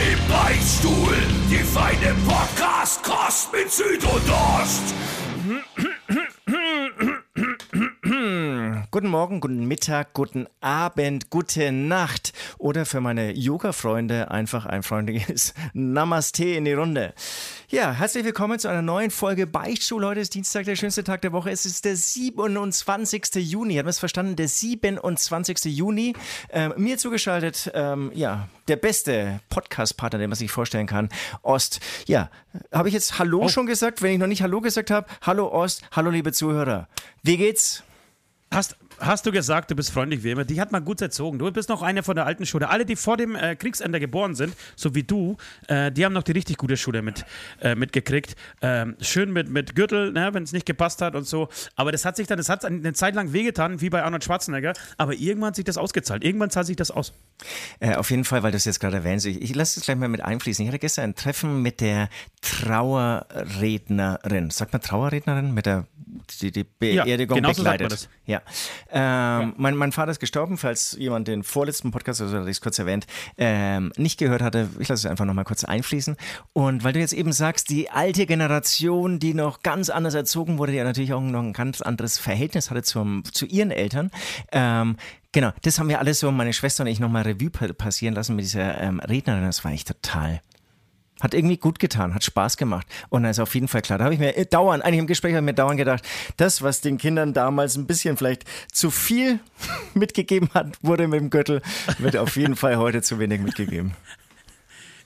Im Beichtstuhl, die feine Podcast-Kost mit Süd und Ost. Guten Morgen, guten Mittag, guten Abend, gute Nacht oder für meine Yoga-Freunde einfach ein freundliches Namaste in die Runde. Ja, herzlich willkommen zu einer neuen Folge Beichtstuhl. Heute ist Dienstag, der schönste Tag der Woche. Es ist der 27. Juni. Haben wir es verstanden? Der 27. Juni. Ähm, mir zugeschaltet, ähm, ja, der beste Podcast-Partner, den man sich vorstellen kann. Ost. Ja, habe ich jetzt Hallo oh. schon gesagt? Wenn ich noch nicht Hallo gesagt habe, Hallo Ost, hallo liebe Zuhörer. Wie geht's? Hast, hast du gesagt, du bist freundlich wie immer. Die hat man gut erzogen. Du bist noch eine von der alten Schule. Alle, die vor dem äh, Kriegsende geboren sind, so wie du, äh, die haben noch die richtig gute Schule mit, äh, mitgekriegt. Ähm, schön mit, mit Gürtel, ne, wenn es nicht gepasst hat und so. Aber das hat sich dann, das hat eine Zeit lang wehgetan, wie bei Arnold Schwarzenegger. Aber irgendwann hat sich das ausgezahlt. Irgendwann zahlt sich das aus. Äh, auf jeden Fall, weil du es jetzt gerade erwähnst. Ich, ich lasse es gleich mal mit einfließen. Ich hatte gestern ein Treffen mit der Trauerrednerin. Sagt man Trauerrednerin? Mit der die, die Beerdigung ja, genau begleitet. So ja. Ähm, ja. Mein, mein Vater ist gestorben, falls jemand den vorletzten Podcast, also hatte ich es kurz erwähnt, ähm, nicht gehört hatte. Ich lasse es einfach nochmal kurz einfließen. Und weil du jetzt eben sagst, die alte Generation, die noch ganz anders erzogen wurde, die ja natürlich auch noch ein ganz anderes Verhältnis hatte zum, zu ihren Eltern, ähm, Genau, das haben wir alles so, meine Schwester und ich nochmal Revue passieren lassen mit dieser ähm, Rednerin. Das war echt total hat irgendwie gut getan, hat Spaß gemacht. Und dann ist auf jeden Fall klar. Da habe ich mir dauernd, eigentlich im Gespräch habe ich mir dauernd gedacht, das, was den Kindern damals ein bisschen vielleicht zu viel mitgegeben hat, wurde mit dem Gürtel, wird auf jeden Fall heute zu wenig mitgegeben.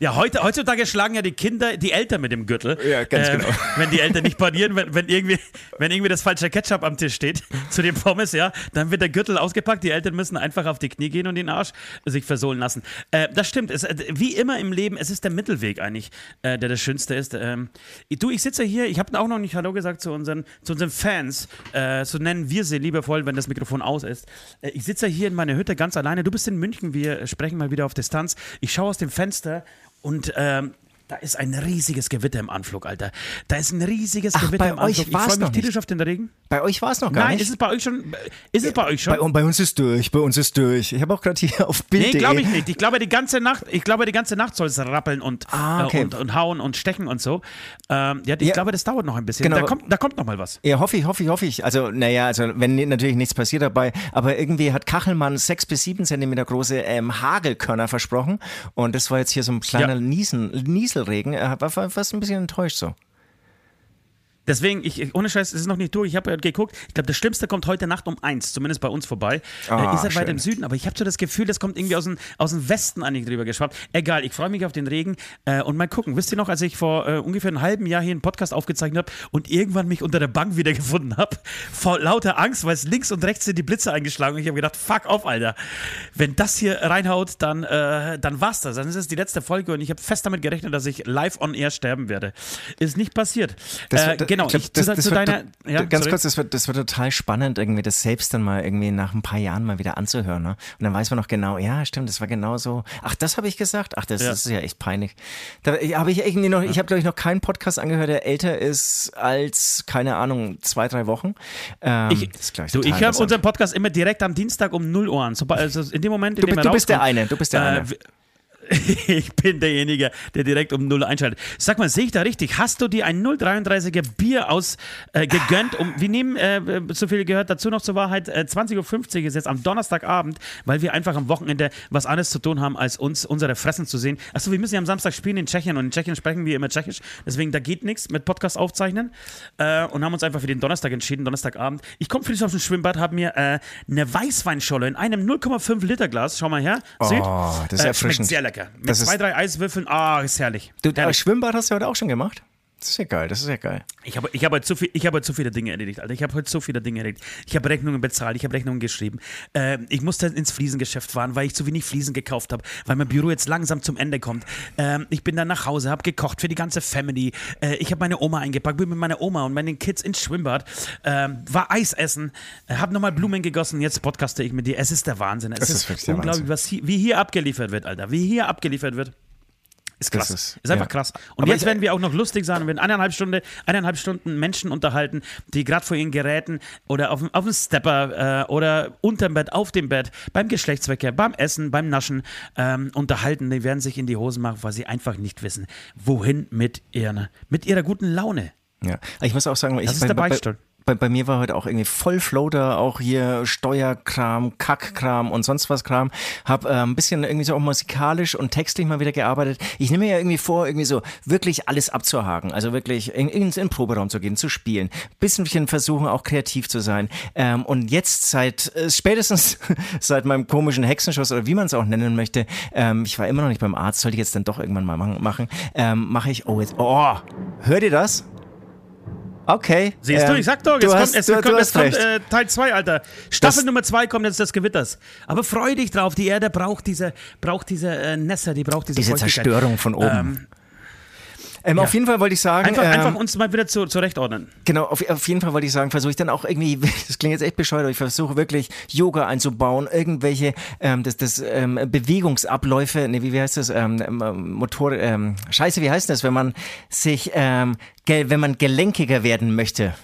Ja, heute, heutzutage schlagen ja die Kinder die Eltern mit dem Gürtel. Ja, ganz äh, genau. Wenn die Eltern nicht parieren, wenn, wenn, irgendwie, wenn irgendwie das falsche Ketchup am Tisch steht zu den Pommes, ja, dann wird der Gürtel ausgepackt. Die Eltern müssen einfach auf die Knie gehen und den Arsch sich versohlen lassen. Äh, das stimmt. Es, äh, wie immer im Leben, es ist der Mittelweg eigentlich, äh, der das Schönste ist. Ähm, du, ich sitze hier, ich habe auch noch nicht Hallo gesagt zu unseren, zu unseren Fans. Äh, so nennen wir sie liebevoll, wenn das Mikrofon aus ist. Äh, ich sitze hier in meiner Hütte ganz alleine. Du bist in München, wir sprechen mal wieder auf Distanz. Ich schaue aus dem Fenster und ähm, da ist ein riesiges Gewitter im Anflug, Alter. Da ist ein riesiges Ach, Gewitter im Anflug. Ich freue mich tierisch auf den Regen. Bei euch war es noch gar Nein, nicht. Nein, ist es bei euch schon? Ist es bei euch schon? Bei, bei uns ist durch, bei uns ist durch. Ich habe auch gerade hier auf Bild. Nee, glaube ich nicht. Ich glaube, die ganze Nacht, ich glaube, die ganze Nacht soll es rappeln und, ah, okay. äh, und, und, hauen und stechen und so. Ähm, ja, ich ja. glaube, das dauert noch ein bisschen. Genau. Da, kommt, da kommt noch mal was. Ja, hoffe ich, hoffe ich, hoffe ich. Also, naja, also wenn natürlich nichts passiert dabei, aber irgendwie hat Kachelmann sechs bis sieben Zentimeter große ähm, Hagelkörner versprochen und das war jetzt hier so ein kleiner ja. Niesen, Nieselregen. Er war fast ein bisschen enttäuscht so. Deswegen, ich, ohne Scheiß, es ist noch nicht durch. Ich habe geguckt, ich glaube, das Schlimmste kommt heute Nacht um eins, zumindest bei uns vorbei. Ah, äh, ist halt weit im Süden, aber ich habe schon das Gefühl, das kommt irgendwie aus dem, aus dem Westen eigentlich drüber geschwappt. Egal, ich freue mich auf den Regen äh, und mal gucken. Wisst ihr noch, als ich vor äh, ungefähr einem halben Jahr hier einen Podcast aufgezeichnet habe und irgendwann mich unter der Bank wiedergefunden habe, vor lauter Angst, weil es links und rechts sind die Blitze eingeschlagen und ich habe gedacht, fuck off, Alter. Wenn das hier reinhaut, dann, äh, dann war's das. Dann ist es die letzte Folge und ich habe fest damit gerechnet, dass ich live on air sterben werde. Ist nicht passiert. Das, äh, das, genau, ich, das, zu, zu deiner, ja, ganz sorry. kurz, das wird, das wird total spannend, irgendwie das selbst dann mal irgendwie nach ein paar Jahren mal wieder anzuhören. Ne? Und dann weiß man noch genau, ja, stimmt, das war genau so. Ach, das habe ich gesagt? Ach, das, ja. das, ist ja echt peinlich. Da habe ich irgendwie noch, ich habe glaube ich noch keinen Podcast angehört, der älter ist als, keine Ahnung, zwei, drei Wochen. Ähm, ich du, ich höre unseren Podcast immer direkt am Dienstag um 0 Uhr an. Also in dem Moment, in du, dem er Du bist der eine, du bist der äh, eine. ich bin derjenige, der direkt um 0 einschaltet. Sag mal, sehe ich da richtig? Hast du dir ein 033er Bier aus äh, gegönnt? Um, wir nehmen, äh, so viel gehört dazu noch zur Wahrheit, äh, 20.50 Uhr ist jetzt am Donnerstagabend, weil wir einfach am Wochenende was anderes zu tun haben, als uns unsere Fressen zu sehen. Achso, wir müssen ja am Samstag spielen in Tschechien und in Tschechien sprechen wir immer Tschechisch, deswegen da geht nichts mit Podcast aufzeichnen äh, und haben uns einfach für den Donnerstag entschieden, Donnerstagabend. Ich komme frisch aus dem Schwimmbad, habe mir äh, eine Weißweinscholle in einem 0,5 Liter Glas, schau mal her, seht, oh, das ist äh, erfrischend. sehr lecker lecker. Mit das zwei, drei Eiswürfeln, ah, ist herrlich. Du, herrlich. Schwimmbad hast du heute auch schon gemacht? Das ist ja geil, das ist ja geil. Ich habe, ich habe, zu, viel, ich habe zu viele Dinge erledigt, Alter. Ich habe heute so viele Dinge erledigt. Ich habe Rechnungen bezahlt, ich habe Rechnungen geschrieben. Äh, ich musste ins Fliesengeschäft fahren, weil ich zu wenig Fliesen gekauft habe, weil mein Büro jetzt langsam zum Ende kommt. Äh, ich bin dann nach Hause, habe gekocht für die ganze Family. Äh, ich habe meine Oma eingepackt, bin mit meiner Oma und meinen Kids ins Schwimmbad, ähm, war Eis essen, äh, habe nochmal Blumen gegossen. Jetzt podcaste ich mit dir. Es ist der Wahnsinn. Es das ist, ist unglaublich, was hier, wie hier abgeliefert wird, Alter. Wie hier abgeliefert wird. Ist krass. Ist, ist, einfach ja. krass. Und Aber jetzt werden wir auch noch lustig sein und werden eineinhalb, Stunde, eineinhalb Stunden Menschen unterhalten, die gerade vor ihren Geräten oder auf, auf dem Stepper äh, oder unterm Bett, auf dem Bett, beim Geschlechtsverkehr, beim Essen, beim Naschen ähm, unterhalten. Die werden sich in die Hosen machen, weil sie einfach nicht wissen, wohin mit, ihrer, mit ihrer guten Laune. Ja, ich muss auch sagen, das ich, ist der Beistand bei, bei mir war heute auch irgendwie voll Floater, auch hier Steuerkram, Kackkram und sonst was Kram. Hab äh, ein bisschen irgendwie so auch musikalisch und textlich mal wieder gearbeitet. Ich nehme mir ja irgendwie vor, irgendwie so wirklich alles abzuhaken. Also wirklich in, in, in den Proberaum zu gehen, zu spielen. Bisschen versuchen auch kreativ zu sein. Ähm, und jetzt seit, äh, spätestens seit meinem komischen Hexenschuss oder wie man es auch nennen möchte, ähm, ich war immer noch nicht beim Arzt, sollte ich jetzt dann doch irgendwann mal machen, ähm, mache ich, oh jetzt, oh, hört ihr das? Okay. Siehst ähm, du, ich sag doch, es kommt, es du, kommt, es kommt äh, Teil 2, Alter. Staffel das, Nummer 2 kommt jetzt des Gewitters. Aber freu dich drauf, die Erde braucht diese, braucht diese äh, Nässe, die braucht diese Diese Zerstörung von oben. Ähm, ähm, ja. Auf jeden Fall wollte ich sagen. Einfach, ähm, einfach uns mal wieder zu, zurechtordnen. Genau, auf, auf jeden Fall wollte ich sagen, versuche ich dann auch irgendwie, das klingt jetzt echt bescheuert, aber ich versuche wirklich Yoga einzubauen, irgendwelche ähm, das, das, ähm, Bewegungsabläufe, nee, wie, wie heißt das? Ähm, ähm, Motor, ähm, Scheiße, wie heißt das, wenn man sich, ähm, wenn man gelenkiger werden möchte?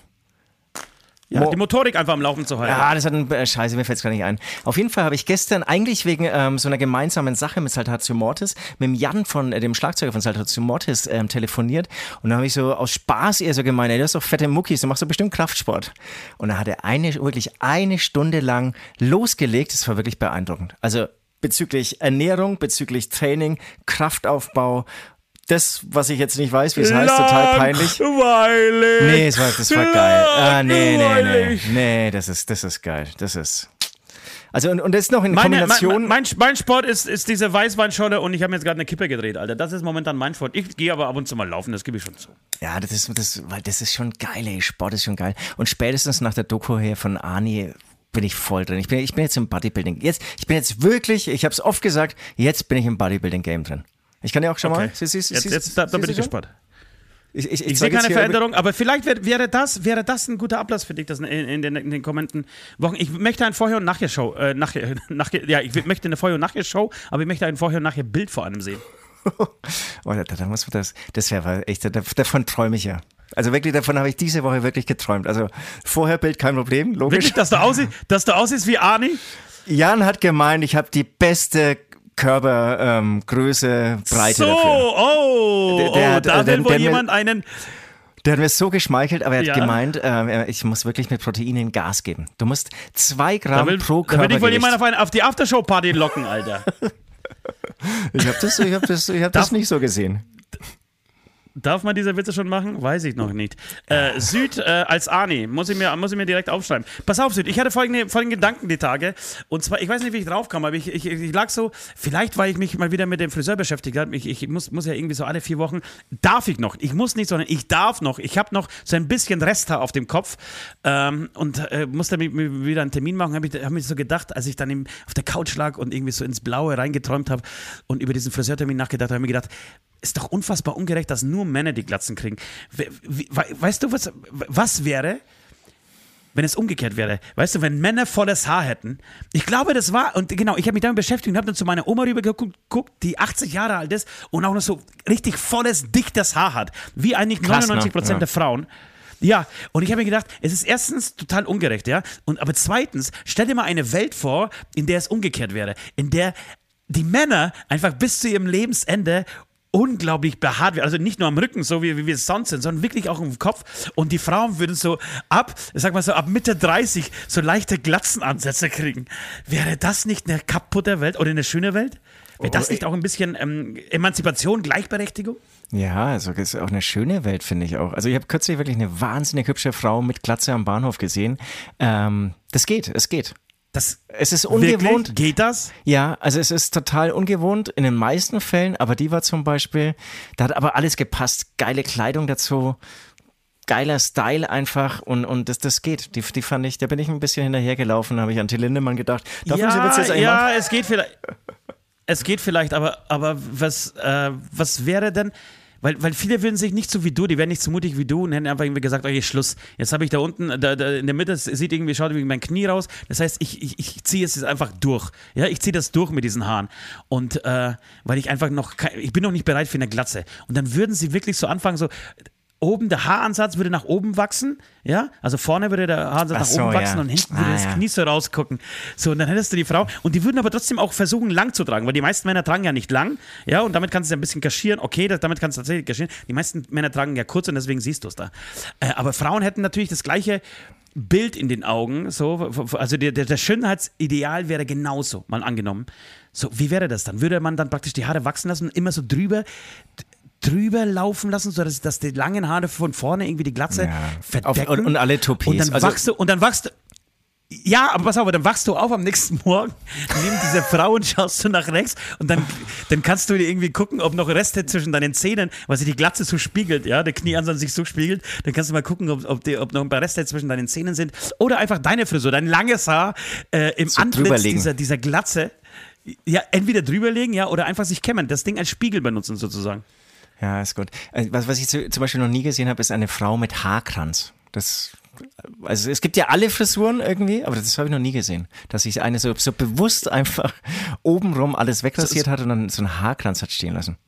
Ja, Mo die Motorik einfach am Laufen zu halten. Ja, das hat ein äh, Scheiße, mir fällt es gar nicht ein. Auf jeden Fall habe ich gestern eigentlich wegen ähm, so einer gemeinsamen Sache mit Saltatio Mortis mit dem Jan von äh, dem Schlagzeuger von Saltatio Mortis ähm, telefoniert und dann habe ich so aus Spaß eher so gemeint, ey, du hast doch fette Muckis, du machst doch bestimmt Kraftsport. Und da hat er eine wirklich eine Stunde lang losgelegt. Das war wirklich beeindruckend. Also bezüglich Ernährung, bezüglich Training, Kraftaufbau das, was ich jetzt nicht weiß, wie es heißt, total peinlich. Langweilig. Nee, das war, das war geil. Ah, nee, nee, nee. Nee, das ist, das ist geil. Das ist. Also und, und das ist noch in Meine, Kombination. Mein, mein, mein, Sport ist, ist diese Weißweinscholle und ich habe mir jetzt gerade eine Kippe gedreht, Alter. Das ist momentan mein Sport. Ich gehe aber ab und zu mal laufen, das gebe ich schon zu. Ja, das ist, das, weil das ist schon geil, ey. Sport ist schon geil. Und spätestens nach der Doku hier von Ani bin ich voll drin. Ich bin, ich bin jetzt im Bodybuilding. Jetzt, ich bin jetzt wirklich, ich habe es oft gesagt, jetzt bin ich im Bodybuilding-Game drin. Ich kann ja auch schon okay. mal. Sie, sie, sie, jetzt, jetzt, da, da bin ich gespannt. Ich, ich, ich, ich sehe keine Veränderung, aber vielleicht wär, wäre, das, wäre das ein guter Ablass für dich das in, in, den, in den kommenden Wochen. Ich möchte ein Vorher- und Nachher-Show. Äh, nachher, nachher, ja, ich möchte eine Vorher- und Nachher-Show, aber ich möchte ein Vorher- und Nachher-Bild vor allem sehen. oh, da, da muss man das, das wäre echt, davon träume ich ja. Also wirklich, davon habe ich diese Woche wirklich geträumt. Also Vorherbild kein Problem, logisch. Wirklich, dass du aussiehst, dass du aussiehst wie Arnie? Jan hat gemeint, ich habe die beste Körpergröße, ähm, Breite so, dafür. Oh, der, der, oh, da will wohl jemand einen. Der hat mir so geschmeichelt, aber er hat ja. gemeint, äh, ich muss wirklich mit Proteinen Gas geben. Du musst zwei Gramm will, pro Körper. Da will ich wohl jemand auf, eine, auf die Aftershow-Party locken, Alter. ich habe das, ich hab das, ich hab das nicht so gesehen. Darf man diese Witze schon machen? Weiß ich noch nicht. Äh, Süd äh, als Ani, muss ich, mir, muss ich mir direkt aufschreiben. Pass auf, Süd, ich hatte folgende, folgende Gedanken die Tage. Und zwar, ich weiß nicht, wie ich drauf kam, aber ich, ich, ich lag so, vielleicht, weil ich mich mal wieder mit dem Friseur beschäftigt habe. Ich, ich muss, muss ja irgendwie so alle vier Wochen, darf ich noch. Ich muss nicht, sondern ich darf noch. Ich habe noch so ein bisschen Resthaar auf dem Kopf ähm, und äh, musste mir wieder einen Termin machen. Habe ich hab mir so gedacht, als ich dann im, auf der Couch lag und irgendwie so ins Blaue reingeträumt habe und über diesen Friseurtermin nachgedacht habe, habe ich mir gedacht, ist doch unfassbar ungerecht, dass nur Männer die Glatzen kriegen. weißt du, was, was wäre, wenn es umgekehrt wäre? Weißt du, wenn Männer volles Haar hätten? Ich glaube, das war, und genau, ich habe mich damit beschäftigt und habe dann zu meiner Oma rüber geguckt, die 80 Jahre alt ist und auch noch so richtig volles, dichtes Haar hat. Wie eigentlich Krass, 99 Prozent ne? ja. der Frauen. Ja, und ich habe mir gedacht, es ist erstens total ungerecht, ja. Und aber zweitens, stell dir mal eine Welt vor, in der es umgekehrt wäre, in der die Männer einfach bis zu ihrem Lebensende unglaublich behaart wird. Also nicht nur am Rücken, so wie, wie wir es sonst sind, sondern wirklich auch im Kopf. Und die Frauen würden so ab, sag mal so, ab Mitte 30 so leichte Glatzenansätze kriegen. Wäre das nicht eine kaputte Welt oder eine schöne Welt? Wäre das nicht auch ein bisschen ähm, Emanzipation, Gleichberechtigung? Ja, also das ist auch eine schöne Welt, finde ich auch. Also ich habe kürzlich wirklich eine wahnsinnig hübsche Frau mit Glatze am Bahnhof gesehen. Ähm, das geht, es geht. Das es ist ungewohnt. Wirklich? Geht das? Ja, also es ist total ungewohnt in den meisten Fällen, aber die war zum Beispiel, da hat aber alles gepasst. Geile Kleidung dazu, geiler Style einfach und, und das, das geht. Die, die fand ich, da bin ich ein bisschen hinterhergelaufen, habe ich an Till Lindemann gedacht. Davon ja, jetzt ja, es geht vielleicht. Es geht vielleicht, aber, aber was, äh, was wäre denn, weil, weil viele würden sich nicht so wie du, die wären nicht so mutig wie du und hätten einfach irgendwie gesagt, okay, Schluss. Jetzt habe ich da unten, da, da in der Mitte, sieht irgendwie, schaut irgendwie mein Knie raus. Das heißt, ich, ich, ich ziehe es jetzt einfach durch. Ja, ich ziehe das durch mit diesen Haaren. Und äh, weil ich einfach noch, ich bin noch nicht bereit für eine Glatze. Und dann würden sie wirklich so anfangen, so, oben der Haaransatz würde nach oben wachsen, ja, also vorne würde der Haaransatz so, nach oben wachsen ja. und hinten würde ah, das Knie so rausgucken. So, und dann hättest du die Frau und die würden aber trotzdem auch versuchen, lang zu tragen, weil die meisten Männer tragen ja nicht lang, ja, und damit kannst du es ein bisschen kaschieren, okay, das, damit kannst du tatsächlich kaschieren. Die meisten Männer tragen ja kurz und deswegen siehst du es da. Äh, aber Frauen hätten natürlich das gleiche Bild in den Augen, so, also der, der, der Schönheitsideal wäre genauso, mal angenommen. So, wie wäre das dann? Würde man dann praktisch die Haare wachsen lassen und immer so drüber drüber laufen lassen, sodass dass die langen Haare von vorne irgendwie die Glatze ja. verdecken. Auf, und, und, alle Toupets. Und dann also, wachst du, und dann wachst du, ja, aber pass auf, dann wachst du auf am nächsten Morgen, nimm diese Frau und schaust du nach rechts und dann, dann kannst du dir irgendwie gucken, ob noch Reste zwischen deinen Zähnen, weil sich die Glatze so spiegelt, ja, der Knieansatz sich so spiegelt, dann kannst du mal gucken, ob, ob, die, ob noch ein paar Reste zwischen deinen Zähnen sind oder einfach deine Frisur, dein langes Haar äh, im so Antlitz dieser, dieser Glatze, ja, entweder drüberlegen, ja, oder einfach sich kämmern, das Ding als Spiegel benutzen sozusagen. Ja, ist gut. Äh, was, was ich zum Beispiel noch nie gesehen habe, ist eine Frau mit Haarkranz. Das also es gibt ja alle Frisuren irgendwie, aber das habe ich noch nie gesehen, dass sich eine so, so bewusst einfach obenrum alles wegrasiert hat und dann so einen Haarkranz hat stehen lassen.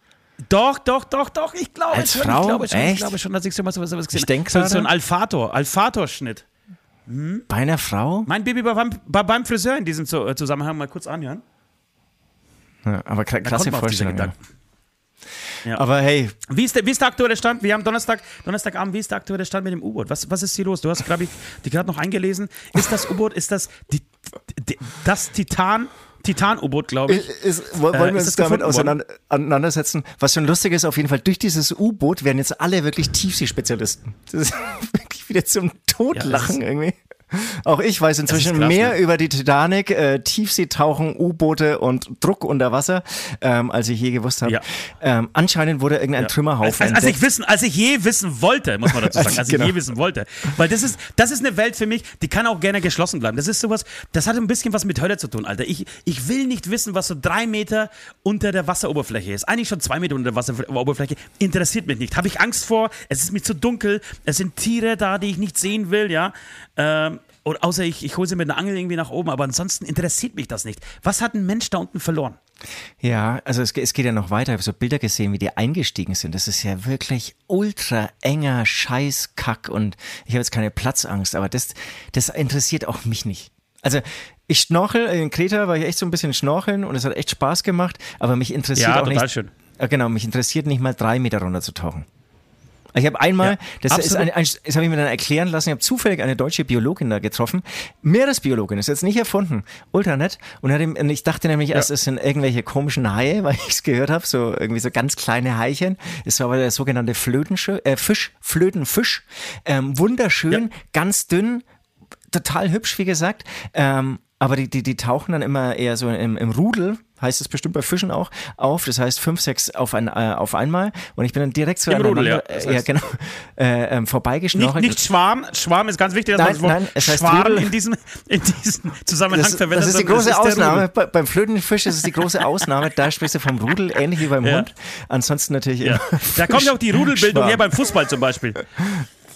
Doch, doch, doch, doch, ich glaube Als schon, Frau? ich glaube schon, Echt? ich glaube schon, dass ich so was, was gesehen habe. Ich denke so, so ein Alfator, Alfator-Schnitt. Hm? Bei einer Frau? Mein Baby war beim, war beim Friseur in diesem Zusammenhang mal kurz anhören. Ja, aber klasse Vorstellung. Ja. Ja. Aber hey. Wie ist, der, wie ist der aktuelle Stand? Wir haben Donnerstag, Donnerstagabend, wie ist der aktuelle Stand mit dem U-Boot? Was, was ist hier los? Du hast, glaube ich, die gerade noch eingelesen. Ist das U-Boot, ist das die, die, das Titan? Titan-U-Boot, glaube ich. Ist, wollen wir äh, uns damit auseinandersetzen? Was schon lustig ist, auf jeden Fall, durch dieses U-Boot werden jetzt alle wirklich Tiefsee-Spezialisten. Das ist wirklich wieder zum Totlachen ja, irgendwie. Auch ich weiß inzwischen krass, mehr ne? über die Titanic, äh, Tiefseetauchen, U-Boote und Druck unter Wasser, ähm, als ich je gewusst habe. Ja. Ähm, anscheinend wurde irgendein ja. Trümmerhaufen. Als, als, ich wissen, als ich je wissen wollte, muss man dazu sagen, als genau. ich je wissen wollte. Weil das ist, das ist eine Welt für mich, die kann auch gerne geschlossen bleiben. Das ist sowas, das hat ein bisschen was mit Hölle zu tun, Alter. Ich, ich will nicht wissen, was so drei Meter unter der Wasseroberfläche ist. Eigentlich schon zwei Meter unter der Wasseroberfläche. Interessiert mich nicht. Habe ich Angst vor? Es ist mir zu dunkel. Es sind Tiere da, die ich nicht sehen will, ja. Ähm, oder außer ich, ich hole sie mit einer Angel irgendwie nach oben, aber ansonsten interessiert mich das nicht. Was hat ein Mensch da unten verloren? Ja, also es, es geht ja noch weiter. Ich habe so Bilder gesehen, wie die eingestiegen sind. Das ist ja wirklich ultra enger Scheißkack und ich habe jetzt keine Platzangst, aber das, das interessiert auch mich nicht. Also ich schnorchel, in Kreta war ich echt so ein bisschen schnorcheln und es hat echt Spaß gemacht, aber mich interessiert ja, auch total nicht. Schön. Genau, mich interessiert nicht mal drei Meter runter zu tauchen. Ich habe einmal, ja, das, ist ein, ein, das habe ich mir dann erklären lassen, ich habe zufällig eine deutsche Biologin da getroffen, Meeresbiologin, ist jetzt nicht erfunden, ultra nett. Und, und ich dachte nämlich erst, es sind irgendwelche komischen Haie, weil ich es gehört habe, so irgendwie so ganz kleine Haiechen. Es war aber der sogenannte Flötenfisch, äh, Fisch, Flötenfisch, ähm, wunderschön, ja. ganz dünn, total hübsch, wie gesagt. Ähm, aber die, die, die tauchen dann immer eher so im, im Rudel, heißt es bestimmt bei Fischen auch, auf. Das heißt fünf, sechs auf, ein, äh, auf einmal. Und ich bin dann direkt so Im Rudel, ja. Das heißt ja, genau, äh, ähm, vorbeigeschnorchelt. Nicht, nicht Schwarm. Schwarm ist ganz wichtig, dass nein, man das Wort nein, es heißt Schwarm in diesem, in diesem Zusammenhang das, verwendet. Das ist die große ist Ausnahme. Bei, beim Flötenfisch ist es die große Ausnahme. Da sprichst du vom Rudel, ähnlich wie beim ja. Hund. Ansonsten natürlich ja. Da kommt ja auch die Rudelbildung her beim Fußball zum Beispiel.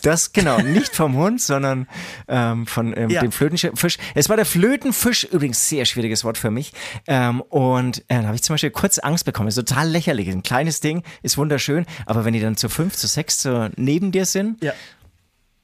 Das genau, nicht vom Hund, sondern ähm, von ähm, ja. dem Flötenfisch. Es war der Flötenfisch, übrigens sehr schwieriges Wort für mich. Ähm, und äh, da habe ich zum Beispiel kurz Angst bekommen. Ist total lächerlich. Ein kleines Ding, ist wunderschön, aber wenn die dann zu fünf, zu sechs so neben dir sind, ja.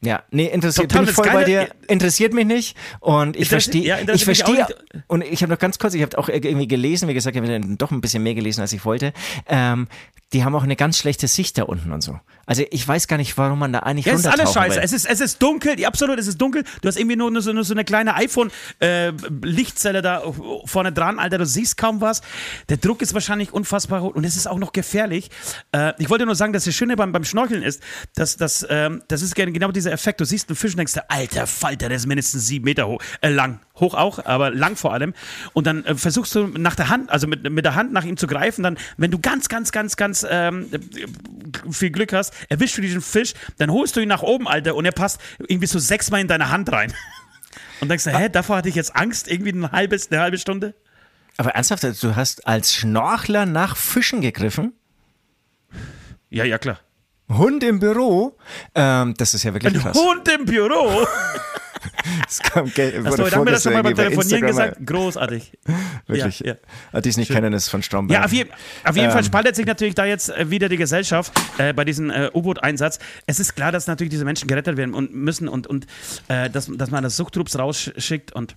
Ja, nee, interessiert Total, bin voll bei dir. Interessiert mich nicht. Und ich verstehe, ja, ich verstehe, und ich habe noch ganz kurz, ich habe auch irgendwie gelesen, wie gesagt, ich habe doch ein bisschen mehr gelesen, als ich wollte. Ähm, die haben auch eine ganz schlechte Sicht da unten und so. Also ich weiß gar nicht, warum man da eigentlich ja, Es ist alles scheiße. Es ist, es ist dunkel, ja, absolut, es ist dunkel. Du hast irgendwie nur, nur, so, nur so eine kleine iPhone-Lichtzelle äh, da vorne dran, Alter, du siehst kaum was. Der Druck ist wahrscheinlich unfassbar hoch und es ist auch noch gefährlich. Äh, ich wollte nur sagen, dass das Schöne beim, beim Schnorcheln ist, dass, dass, äh, das ist genau dieser dieser Effekt, du siehst einen Fisch und denkst, alter Falter, der ist mindestens sieben Meter hoch, äh, lang. Hoch auch, aber lang vor allem. Und dann äh, versuchst du nach der Hand, also mit, mit der Hand nach ihm zu greifen, dann, wenn du ganz, ganz, ganz, ganz ähm, viel Glück hast, erwischst du diesen Fisch, dann holst du ihn nach oben, Alter, und er passt irgendwie so sechsmal in deine Hand rein. Und denkst du, hä, davor hatte ich jetzt Angst, irgendwie ein halbes, eine halbe Stunde? Aber ernsthaft, du hast als Schnorchler nach Fischen gegriffen? Ja, ja, klar. Hund im Büro? Ähm, das ist ja wirklich Ein krass. Hund im Büro? das kam, Achso, da haben wir das schon mal beim Telefonieren gesagt. Großartig. Wirklich. Ja, ja. Die es nicht Schön. kennen, ist von Stromberg. Ja, auf, je, auf jeden ähm. Fall spaltet sich natürlich da jetzt äh, wieder die Gesellschaft äh, bei diesem äh, U-Boot-Einsatz. Es ist klar, dass natürlich diese Menschen gerettet werden und müssen und, und äh, dass, dass man das Suchtrupps rausschickt und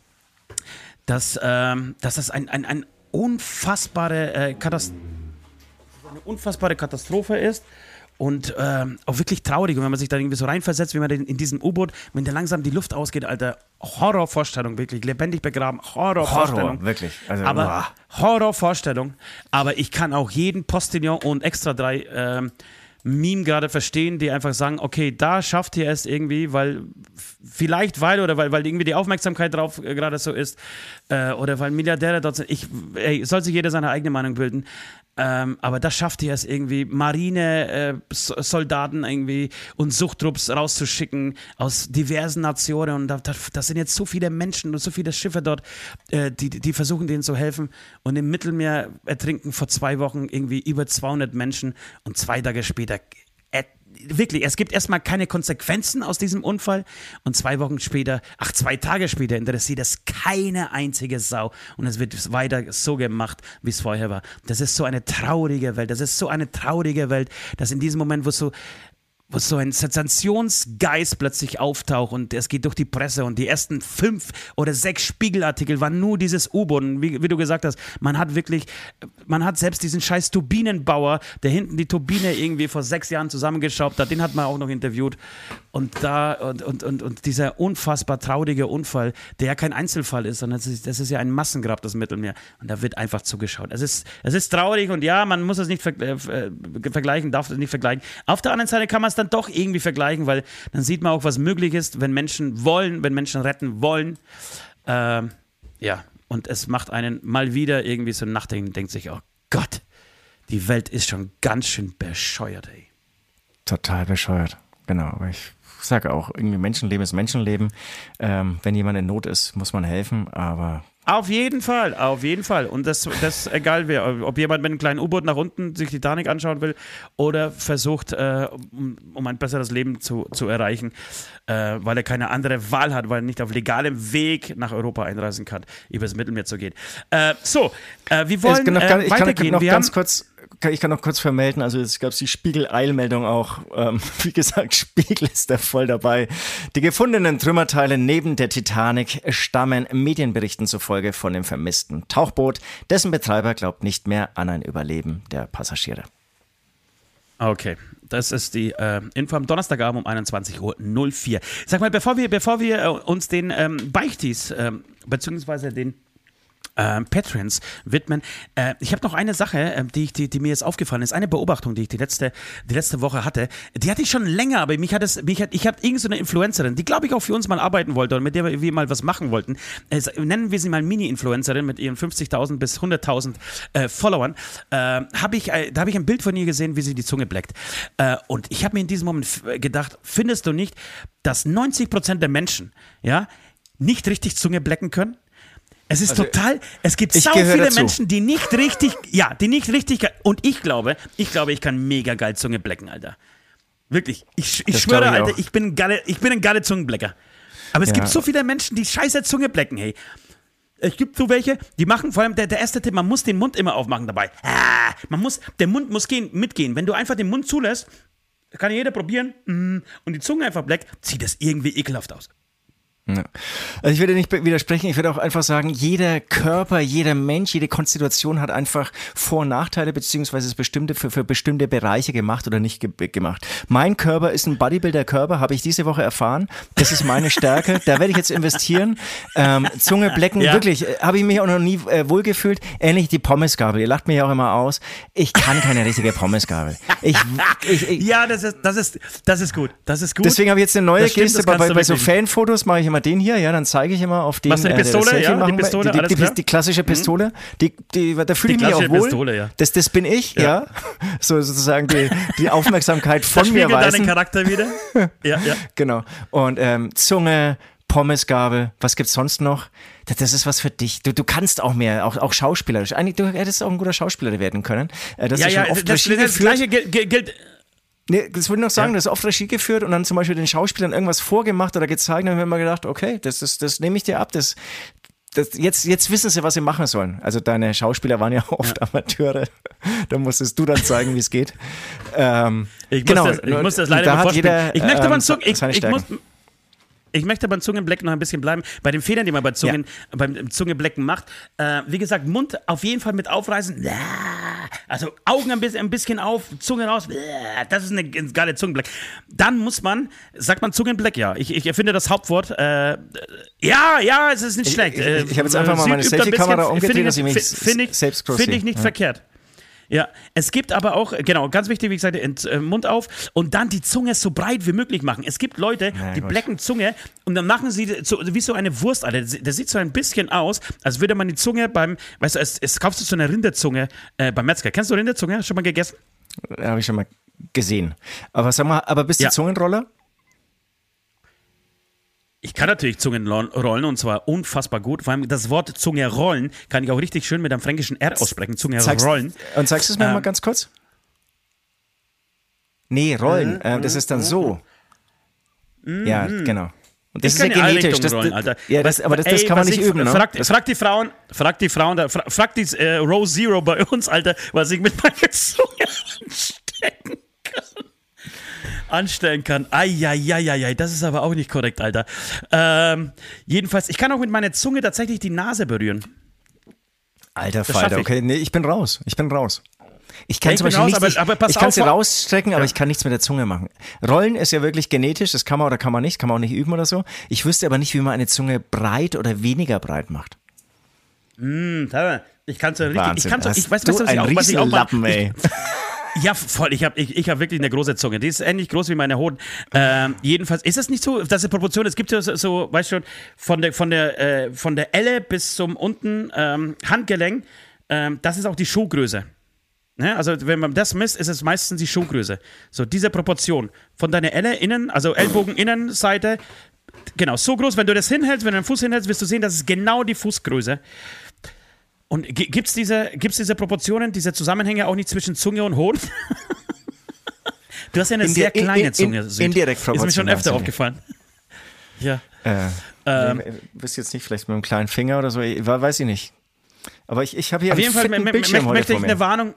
dass, ähm, dass das ein, ein, ein unfassbare, äh, Katast eine unfassbare Katastrophe ist und ähm, auch wirklich traurig. Und wenn man sich da irgendwie so reinversetzt, wie man in diesem U-Boot, wenn da langsam die Luft ausgeht, Alter, Horrorvorstellung, wirklich, lebendig begraben, Horrorvorstellung. Horror, wirklich. Also, aber boah. Horrorvorstellung. Aber ich kann auch jeden Postillon und Extra 3 ähm, Meme gerade verstehen, die einfach sagen, okay, da schafft ihr es irgendwie, weil vielleicht weil oder weil, weil irgendwie die Aufmerksamkeit drauf äh, gerade so ist äh, oder weil Milliardäre dort sind. Ich, ey, soll sich jeder seine eigene Meinung bilden. Ähm, aber das schafft ihr es irgendwie, Marine-Soldaten äh, irgendwie und Suchtrupps rauszuschicken aus diversen Nationen. Und da, das sind jetzt so viele Menschen und so viele Schiffe dort, äh, die, die versuchen denen zu helfen. Und im Mittelmeer ertrinken vor zwei Wochen irgendwie über 200 Menschen und zwei Tage später wirklich, es gibt erstmal keine Konsequenzen aus diesem Unfall. Und zwei Wochen später, ach, zwei Tage später interessiert es keine einzige Sau. Und es wird weiter so gemacht, wie es vorher war. Das ist so eine traurige Welt, das ist so eine traurige Welt, dass in diesem Moment, wo so wo so ein Sensationsgeist plötzlich auftaucht und es geht durch die Presse und die ersten fünf oder sechs Spiegelartikel waren nur dieses U-Boot. Wie, wie, du gesagt hast, man hat wirklich, man hat selbst diesen scheiß Turbinenbauer, der hinten die Turbine irgendwie vor sechs Jahren zusammengeschraubt hat, den hat man auch noch interviewt. Und da, und, und, und, und dieser unfassbar traurige Unfall, der ja kein Einzelfall ist, sondern das ist, das ist ja ein Massengrab, das Mittelmeer. Und da wird einfach zugeschaut. Es ist, es ist traurig und ja, man muss es nicht ver äh, vergleichen, darf es nicht vergleichen. Auf der anderen Seite kann man es dann doch irgendwie vergleichen, weil dann sieht man auch, was möglich ist, wenn Menschen wollen, wenn Menschen retten wollen. Ähm, ja, und es macht einen mal wieder irgendwie so nachdenken, denkt sich, oh Gott, die Welt ist schon ganz schön bescheuert, ey. Total bescheuert, genau. Aber ich sage auch, irgendwie Menschenleben ist Menschenleben. Ähm, wenn jemand in Not ist, muss man helfen, aber auf jeden Fall, auf jeden Fall. Und das, das egal wer, ob jemand mit einem kleinen U-Boot nach unten sich Titanic anschauen will oder versucht, äh, um, um, ein besseres Leben zu, zu erreichen, äh, weil er keine andere Wahl hat, weil er nicht auf legalem Weg nach Europa einreisen kann, übers Mittelmeer zu gehen. Äh, so, äh, wir wollen noch, äh, ich weitergehen. Kann noch ganz kurz ich kann noch kurz vermelden, also es gab die Spiegel-Eilmeldung auch. Ähm, wie gesagt, Spiegel ist da voll dabei. Die gefundenen Trümmerteile neben der Titanic stammen Medienberichten zufolge von dem vermissten Tauchboot. Dessen Betreiber glaubt nicht mehr an ein Überleben der Passagiere. Okay, das ist die äh, Info am Donnerstagabend um 21.04 Uhr. Sag mal, bevor wir, bevor wir äh, uns den ähm, Beichtis, äh, beziehungsweise den äh, Patrons widmen. Äh, ich habe noch eine Sache, äh, die, ich, die, die, mir jetzt aufgefallen ist, eine Beobachtung, die ich die letzte, die letzte Woche hatte. Die hatte ich schon länger, aber mich hat es, mich hat, ich habe irgendeine so Influencerin, die glaube ich auch für uns mal arbeiten wollte und mit der wir mal was machen wollten. Also, nennen wir sie mal Mini-Influencerin mit ihren 50.000 bis 100.000 äh, Followern. Äh, hab ich, äh, da habe ich ein Bild von ihr gesehen, wie sie die Zunge bleckt. und ich habe mir in diesem Moment gedacht, findest du nicht, dass 90% der Menschen, ja, nicht richtig Zunge blecken können? Es ist also, total, es gibt so viele dazu. Menschen, die nicht richtig, ja, die nicht richtig, und ich glaube, ich glaube, ich kann mega geil Zunge blecken, Alter. Wirklich. Ich, ich schwöre, ich Alter, ich bin, ein geile, ich bin ein geiler Zungenblecker. Aber es ja. gibt so viele Menschen, die scheiße Zunge blecken, hey. Es gibt so welche, die machen, vor allem der, der erste Tipp, man muss den Mund immer aufmachen dabei. Ah, man muss, der Mund muss gehen, mitgehen. Wenn du einfach den Mund zulässt, kann jeder probieren, mm, und die Zunge einfach bleckt, sieht das irgendwie ekelhaft aus. Ja. Also ich würde nicht widersprechen, ich würde auch einfach sagen, jeder Körper, jeder Mensch, jede Konstitution hat einfach Vor- und Nachteile, beziehungsweise ist bestimmte, für, für bestimmte Bereiche gemacht oder nicht ge gemacht. Mein Körper ist ein Bodybuilder-Körper, habe ich diese Woche erfahren. Das ist meine Stärke. da werde ich jetzt investieren. Ähm, Zunge blecken, ja. wirklich, äh, habe ich mich auch noch nie äh, wohlgefühlt. Ähnlich die Pommesgabel. Ihr lacht mich auch immer aus. Ich kann keine richtige Pommesgabel. Ich, ich, ich, ja, das ist, das, ist, das ist gut. Das ist gut. Deswegen habe ich jetzt eine neue Geste. Bei, bei so Fanfotos mache ich immer mal den hier, ja, dann zeige ich immer auf den. Was, die äh, Pistole? ja, machen, die Pistole, die, die, die, die klassische mhm. Pistole. Die, die, da fühle ich mich auch wohl. Pistole, ja. das, das bin ich, ja. ja. So sozusagen die, die Aufmerksamkeit von das mir weisen. deinen Charakter wieder. ja, ja. Genau. Und ähm, Zunge, Pommesgabel, was gibt's sonst noch? Das, das, ist was für dich. Du, du kannst auch mehr, auch, auch schauspielerisch. Eigentlich, du hättest auch ein guter Schauspieler werden können. Äh, das ja, ja, das, das, das gleiche gilt Nee, das würde ich noch sagen, ja. das ist oft Regie geführt und dann zum Beispiel den Schauspielern irgendwas vorgemacht oder gezeigt, dann haben wir immer gedacht, okay, das, das, das nehme ich dir ab, das, das, jetzt, jetzt wissen sie, was sie machen sollen. Also deine Schauspieler waren ja oft ja. Amateure. Da musstest du dann zeigen, wie es geht. Ähm, ich, genau, muss das, ich muss das leider da vorstellen. ich möchte ähm, mal so, ich, ich muss, ich möchte beim Zungenblecken noch ein bisschen bleiben. Bei den Fehlern, die man bei Zungen, ja. beim Zungenblecken macht. Äh, wie gesagt, Mund auf jeden Fall mit aufreißen. Also Augen ein bisschen, ein bisschen auf, Zunge raus. Das ist eine geile Zungenbleck. Dann muss man, sagt man Zungenbleck? Ja. Ich, ich erfinde das Hauptwort. Äh, ja, ja, es ist nicht schlecht. Ich, ich, ich habe jetzt einfach mal meine Selfie-Kamera umgedreht, dass ich mich selbst Finde ich nicht ja. verkehrt. Ja, es gibt aber auch, genau, ganz wichtig, wie gesagt, äh, Mund auf und dann die Zunge so breit wie möglich machen. Es gibt Leute, ja, die gut. blecken Zunge und dann machen sie so, wie so eine Wurst, Alter. Das sieht so ein bisschen aus, als würde man die Zunge beim, weißt du, es, es kaufst du so eine Rinderzunge äh, beim Metzger. Kennst du Rinderzunge? Schon mal gegessen? Ja, Habe ich schon mal gesehen. Aber sag mal, aber bist du ja. Zungenroller? Ich kann natürlich Zungen rollen und zwar unfassbar gut. Vor allem das Wort Zunge rollen kann ich auch richtig schön mit einem fränkischen R aussprechen. Zunge Zeigst, rollen. Und sagst du es mir ähm, mal ganz kurz? Nee, rollen. Äh, das ist dann so. Mm, ja, genau. Und das ist ja genetisch. Das, rollen, Alter. Ja, das, aber das, das Ey, kann man nicht ich, üben, ne? Frag, frag, die Frauen, frag die Frauen, frag, frag die äh, Row Zero bei uns, Alter, was ich mit meiner Zunge anstecken kann anstellen kann. Eieieiei, das ist aber auch nicht korrekt, Alter. Ähm, jedenfalls, ich kann auch mit meiner Zunge tatsächlich die Nase berühren. Alter Falter, okay, nee, ich bin raus. Ich bin raus. Ich kann ja, zum Beispiel raus, nicht, aber, aber ich kann sie rausstrecken, aber ja. ich kann nichts mit der Zunge machen. Rollen ist ja wirklich genetisch, das kann man oder kann man nicht, kann man auch nicht üben oder so. Ich wüsste aber nicht, wie man eine Zunge breit oder weniger breit macht. Mm, ich kann es ja richtig, ich kann ich weiß, du was, ich auch, was ich auch Lappen, ey. Ja, voll. Ich habe ich, ich hab wirklich eine große Zunge. Die ist ähnlich groß wie meine Hoden. Ähm, jedenfalls ist es nicht so, dass die Proportion, es gibt ja so, so weißt du von der, von der, äh, von der Elle bis zum unten ähm, Handgelenk, ähm, das ist auch die Schuhgröße. Ne? Also, wenn man das misst, ist es meistens die Schuhgröße. So, diese Proportion. Von deiner Elle innen, also Ellbogen Innenseite, genau, so groß. Wenn du das hinhältst, wenn du den Fuß hinhältst, wirst du sehen, das ist genau die Fußgröße. Und gibt es diese, gibt's diese Proportionen, diese Zusammenhänge auch nicht zwischen Zunge und Hoden? du hast ja eine Indi sehr kleine in, Zunge. In, indirekt Proportionen. Ist mir schon öfter aufgefallen. ja. Äh, ähm, bist jetzt nicht vielleicht mit einem kleinen Finger oder so, weiß ich nicht. Aber ich, ich habe hier Auf jeden Fall möchte ich eine Warnung,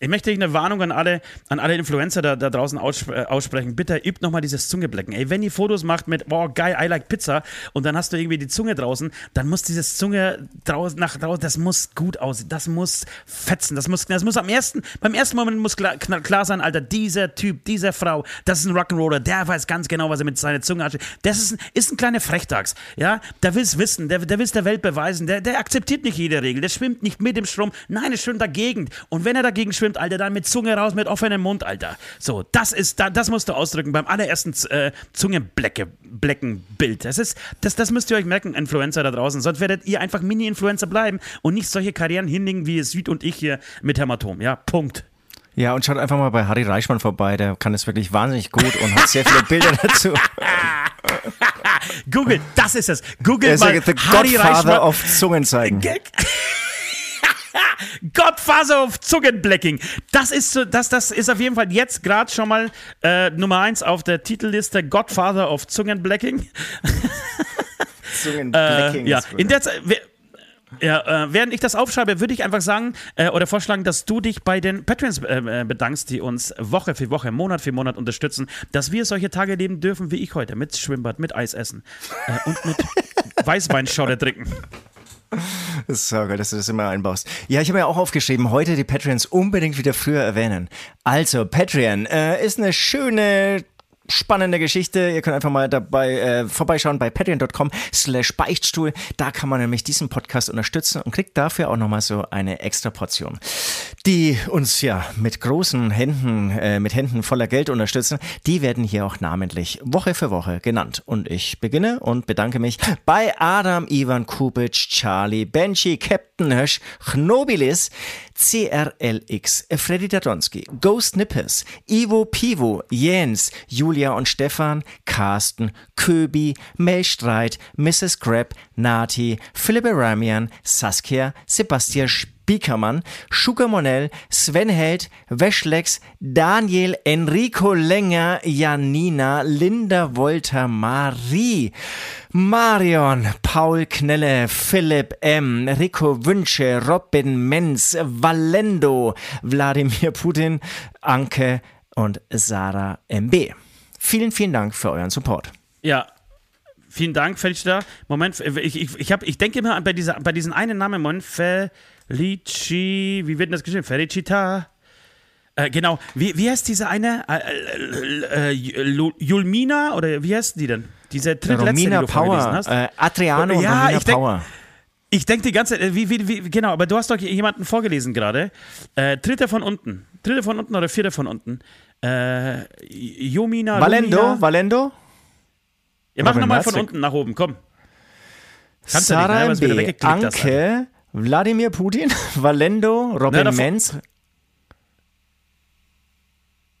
ich möchte eine Warnung an alle, an alle Influencer da, da draußen äh, aussprechen. Bitte übt nochmal dieses Zungeblecken. Ey, wenn ihr Fotos macht mit, boah, geil, I like Pizza und dann hast du irgendwie die Zunge draußen, dann muss dieses Zunge draußen, nach draußen, das muss gut aussehen. Das muss fetzen. Das muss, das muss am ersten, beim ersten Moment muss klar, klar sein, Alter, dieser Typ, diese Frau, das ist ein Rock'n'Roller, der weiß ganz genau, was er mit seiner Zunge hat. Das ist, ist ein kleiner Frechtags. Ja, der will es wissen, der, der will es der Welt beweisen, der, der akzeptiert nicht jede Regel, der schwimmt nicht mit dem Strom, nein, er schwimmt dagegen. Und wenn er dagegen schwimmt, Alter, dann mit Zunge raus, mit offenem Mund, Alter. So, das ist, das musst du ausdrücken beim allerersten äh, Zungenblecken-Bild. Das ist, das, das müsst ihr euch merken, Influencer da draußen. Sonst werdet ihr einfach Mini-Influencer bleiben und nicht solche Karrieren hinlegen wie Süd und ich hier mit Hämatom. Ja, Punkt. Ja, und schaut einfach mal bei Harry Reichmann vorbei, der kann es wirklich wahnsinnig gut und hat sehr viele Bilder dazu. Google, das ist es. Google mal Harry Godfather Reichmann. of Zungenzeigen. Godfather of Zungenblecking. Das ist, das, das ist auf jeden Fall jetzt gerade schon mal äh, Nummer eins auf der Titelliste Godfather of Zungenblecking. Zungenblecking. äh, ja, in der Zeit. Ja, äh, während ich das aufschreibe, würde ich einfach sagen äh, oder vorschlagen, dass du dich bei den Patreons äh, äh, bedankst, die uns Woche für Woche, Monat für Monat unterstützen, dass wir solche Tage leben dürfen wie ich heute, mit Schwimmbad, mit Eis essen äh, und mit Weißweinschorle trinken. Das ist so geil, dass du das immer einbaust. Ja, ich habe ja auch aufgeschrieben, heute die Patreons unbedingt wieder früher erwähnen. Also, Patreon äh, ist eine schöne spannende Geschichte. Ihr könnt einfach mal dabei äh, vorbeischauen bei patreon.com slash Beichtstuhl. Da kann man nämlich diesen Podcast unterstützen und kriegt dafür auch nochmal so eine extra Portion. Die uns ja mit großen Händen, äh, mit Händen voller Geld unterstützen, die werden hier auch namentlich Woche für Woche genannt. Und ich beginne und bedanke mich bei Adam, Ivan Kubic, Charlie, Benji, Captain Hösch, Chnobilis, CRLX, Freddy Dadonski, Ghost Nippers, Ivo Pivo, Jens, Julia und Stefan, Carsten, Köbi, Melstreit, Mrs. Grab, Nati, Philipp Ramian, Saskia, Sebastian Spiel, Biekermann, Schuka Monell, Sven Held, Weschlex, Daniel, Enrico Länger, Janina, Linda Wolter, Marie, Marion, Paul Knelle, Philipp M., Rico Wünsche, Robin Menz, Valendo, Wladimir Putin, Anke und Sarah MB. Vielen, vielen Dank für euren Support. Ja, vielen Dank, Feldster. Moment, ich, ich, ich, hab, ich denke immer bei, dieser, bei diesen einen Namen, Moment, Felici, wie wird denn das geschrieben? Felicita. Äh, genau, wie, wie heißt diese eine? Äh, äh, äh Julmina oder wie heißt die denn? Diese drittletzte, Romina die du Power, hast? Äh, Adriano und ja, Romina Power. Ich denke die ganze Zeit, wie, wie, wie, genau, aber du hast doch jemanden vorgelesen gerade. Äh, dritte von unten. Dritte von unten oder vierte von unten. Äh, Jomina. Valendo, Lumina. Valendo? Ja, mach nochmal von unten nach oben, komm. Kannst Sarah du nicht, ne, Anke, Wladimir Putin, Valendo, Robin Na, Menz.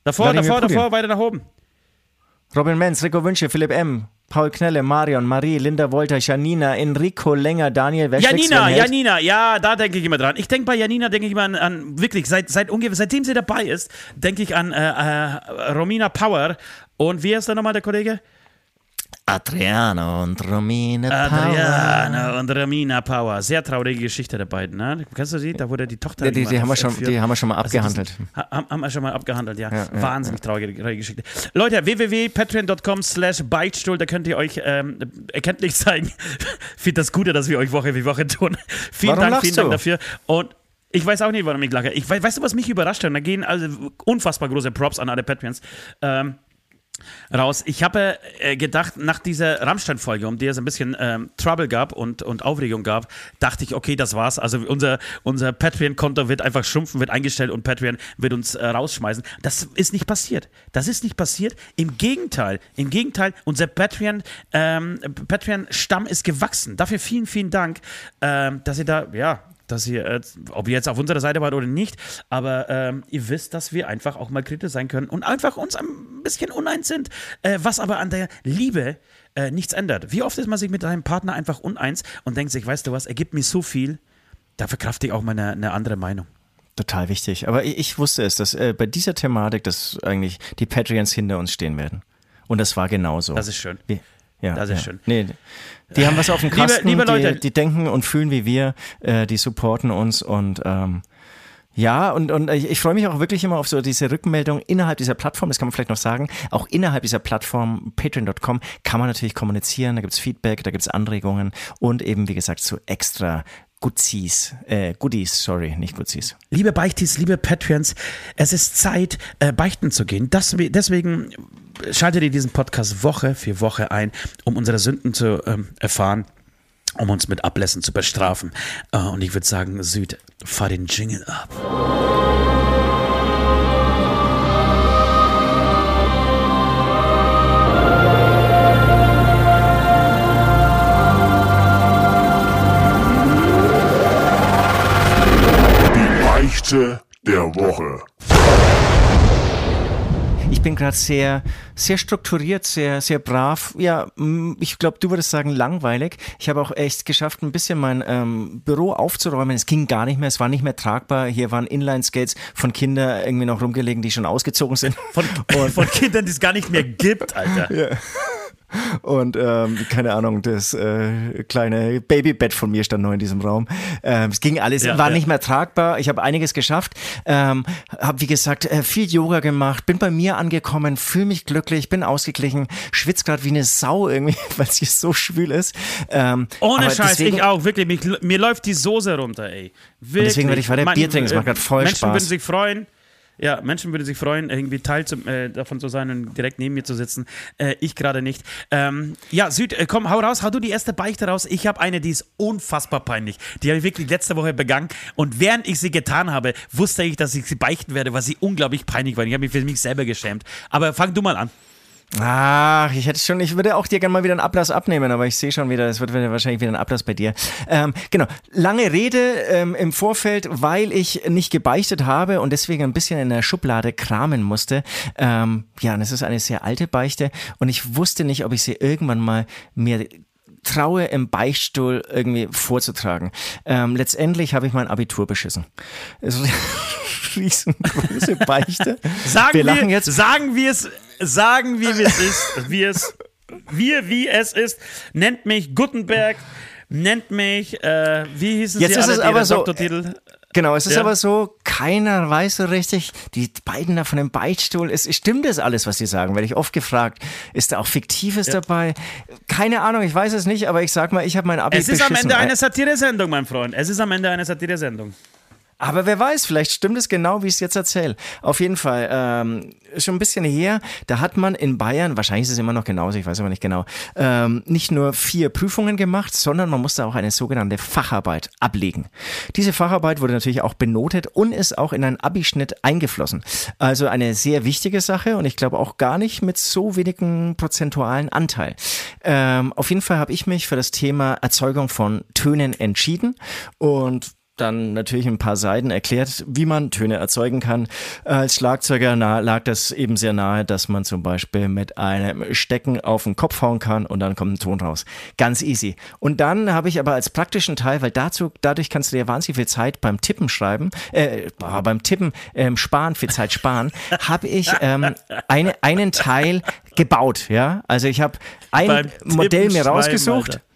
Davor, Wladimir davor, Putin. davor, weiter nach oben. Robin Menz, Rico Wünsche, Philipp M., Paul Knelle, Marion, Marie, Linda Wolter, Janina, Enrico Länger, Daniel Weschweg, Janina, Janina, ja, da denke ich immer dran. Ich denke bei Janina, denke ich immer an, an, wirklich, seit, seit ungefähr, seitdem sie dabei ist, denke ich an äh, äh, Romina Power und wie heißt da nochmal der Kollege? Adriano und Romina Power. Adriano und Romina Power. Sehr traurige Geschichte der beiden. Ne? Kennst du sie? Da wurde die Tochter. Die, die, die haben, wir schon, die haben wir schon mal abgehandelt. Also das, haben wir schon mal abgehandelt, ja. ja Wahnsinnig ja. traurige Geschichte. Leute, www.patreon.com slash Beichtstuhl, da könnt ihr euch ähm, erkenntlich zeigen. Finde das Gute, dass wir euch Woche für Woche tun. Vielen Warum Dank, vielen Dank du? dafür. Und ich weiß auch nicht, warum ich lache. Ich weiß, weißt du, was mich überrascht hat? Da gehen also unfassbar große Props an alle Patreons. Ähm, raus. Ich habe äh, gedacht, nach dieser Rammstein-Folge, um die es ein bisschen ähm, Trouble gab und, und Aufregung gab, dachte ich, okay, das war's. Also unser, unser Patreon-Konto wird einfach schrumpfen, wird eingestellt und Patreon wird uns äh, rausschmeißen. Das ist nicht passiert. Das ist nicht passiert. Im Gegenteil, im Gegenteil, unser Patreon, ähm, Patreon-Stamm ist gewachsen. Dafür vielen, vielen Dank, ähm, dass ihr da, ja, dass ihr, äh, ob ihr jetzt auf unserer Seite wart oder nicht, aber ähm, ihr wisst, dass wir einfach auch mal kritisch sein können und einfach uns ein bisschen uneins sind, äh, was aber an der Liebe äh, nichts ändert. Wie oft ist man sich mit deinem Partner einfach uneins und denkt sich, weißt du was, er gibt mir so viel, da verkrafte ich auch mal eine, eine andere Meinung. Total wichtig. Aber ich, ich wusste es, dass äh, bei dieser Thematik, dass eigentlich die Patreons hinter uns stehen werden. Und das war genauso. Das ist schön. Wie, ja, das ist ja. schön. Nee, die haben was auf dem Kasten, liebe, liebe Leute. Die, die, denken und fühlen wie wir, äh, die supporten uns und ähm, ja, und, und ich, ich freue mich auch wirklich immer auf so diese Rückmeldung innerhalb dieser Plattform, das kann man vielleicht noch sagen, auch innerhalb dieser Plattform patreon.com kann man natürlich kommunizieren, da gibt es Feedback, da gibt es Anregungen und eben, wie gesagt, so extra Goodies, äh, Goodies, sorry, nicht Goodies. Liebe Beichtis, liebe Patreons, es ist Zeit, äh, beichten zu gehen. Das, deswegen schaltet ihr diesen Podcast Woche für Woche ein, um unsere Sünden zu ähm, erfahren, um uns mit Ablässen zu bestrafen. Äh, und ich würde sagen, Süd, fahr den Jingle ab. Die Beichte der Woche ich bin gerade sehr, sehr strukturiert, sehr, sehr brav. Ja, ich glaube, du würdest sagen langweilig. Ich habe auch echt geschafft, ein bisschen mein ähm, Büro aufzuräumen. Es ging gar nicht mehr, es war nicht mehr tragbar. Hier waren Inline-Skates von Kindern irgendwie noch rumgelegen, die schon ausgezogen sind. Von, von Kindern, die es gar nicht mehr gibt, Alter. Ja. Und ähm, keine Ahnung, das äh, kleine Babybett von mir stand noch in diesem Raum. Ähm, es ging alles, ja, war ja. nicht mehr tragbar. Ich habe einiges geschafft. Ähm, habe, wie gesagt, äh, viel Yoga gemacht, bin bei mir angekommen, fühle mich glücklich, bin ausgeglichen, schwitze gerade wie eine Sau irgendwie, weil es hier so schwül ist. Ähm, Ohne Scheiß, deswegen, ich auch, wirklich. Mich, mir läuft die Soße runter, ey. Wirklich. deswegen werde ich weiter Bier trinken, es macht gerade voll Menschen Spaß. Menschen würden sich freuen. Ja, Menschen würden sich freuen, irgendwie Teil zum, äh, davon zu sein und direkt neben mir zu sitzen. Äh, ich gerade nicht. Ähm, ja, Süd, äh, komm, hau raus, hau du die erste Beichte raus. Ich habe eine, die ist unfassbar peinlich. Die habe ich wirklich letzte Woche begangen. Und während ich sie getan habe, wusste ich, dass ich sie beichten werde, weil sie unglaublich peinlich war. Ich habe mich für mich selber geschämt. Aber fang du mal an. Ach, ich hätte schon, ich würde auch dir gerne mal wieder einen Ablass abnehmen, aber ich sehe schon wieder, es wird wahrscheinlich wieder ein Ablass bei dir. Ähm, genau, lange Rede ähm, im Vorfeld, weil ich nicht gebeichtet habe und deswegen ein bisschen in der Schublade kramen musste. Ähm, ja, und es ist eine sehr alte Beichte und ich wusste nicht, ob ich sie irgendwann mal mir traue, im Beichtstuhl irgendwie vorzutragen. Ähm, letztendlich habe ich mein Abitur beschissen. riesengroße Beichte. sagen wir, lachen jetzt. Sagen wir es sagen, wie es ist, wie es, wir, wie es ist. Nennt mich Gutenberg, nennt mich, äh, wie hieß es Jetzt ist alle, es aber so, Doktortitel? Genau, es ist ja. aber so, keiner weiß so richtig, die beiden da von dem Beichtstuhl, ist, stimmt das alles, was sie sagen? Werde ich oft gefragt. Ist da auch Fiktives ja. dabei? Keine Ahnung, ich weiß es nicht, aber ich sag mal, ich habe mein Abi Es ist am Ende eine Satire-Sendung, mein Freund. Es ist am Ende eine Satire-Sendung. Aber wer weiß, vielleicht stimmt es genau, wie ich es jetzt erzähle. Auf jeden Fall, ähm, schon ein bisschen her, da hat man in Bayern, wahrscheinlich ist es immer noch genauso, ich weiß aber nicht genau, ähm, nicht nur vier Prüfungen gemacht, sondern man musste auch eine sogenannte Facharbeit ablegen. Diese Facharbeit wurde natürlich auch benotet und ist auch in einen Abischnitt eingeflossen. Also eine sehr wichtige Sache und ich glaube auch gar nicht mit so wenigen prozentualen Anteil. Ähm, auf jeden Fall habe ich mich für das Thema Erzeugung von Tönen entschieden und dann natürlich ein paar Seiten erklärt, wie man Töne erzeugen kann. Als Schlagzeuger lag das eben sehr nahe, dass man zum Beispiel mit einem Stecken auf den Kopf hauen kann und dann kommt ein Ton raus. Ganz easy. Und dann habe ich aber als praktischen Teil, weil dazu, dadurch kannst du dir wahnsinnig viel Zeit beim Tippen schreiben, äh, beim Tippen ähm, sparen, viel Zeit sparen, habe ich ähm, eine, einen Teil gebaut. Ja, also ich habe ein Modell mir rausgesucht. Alter.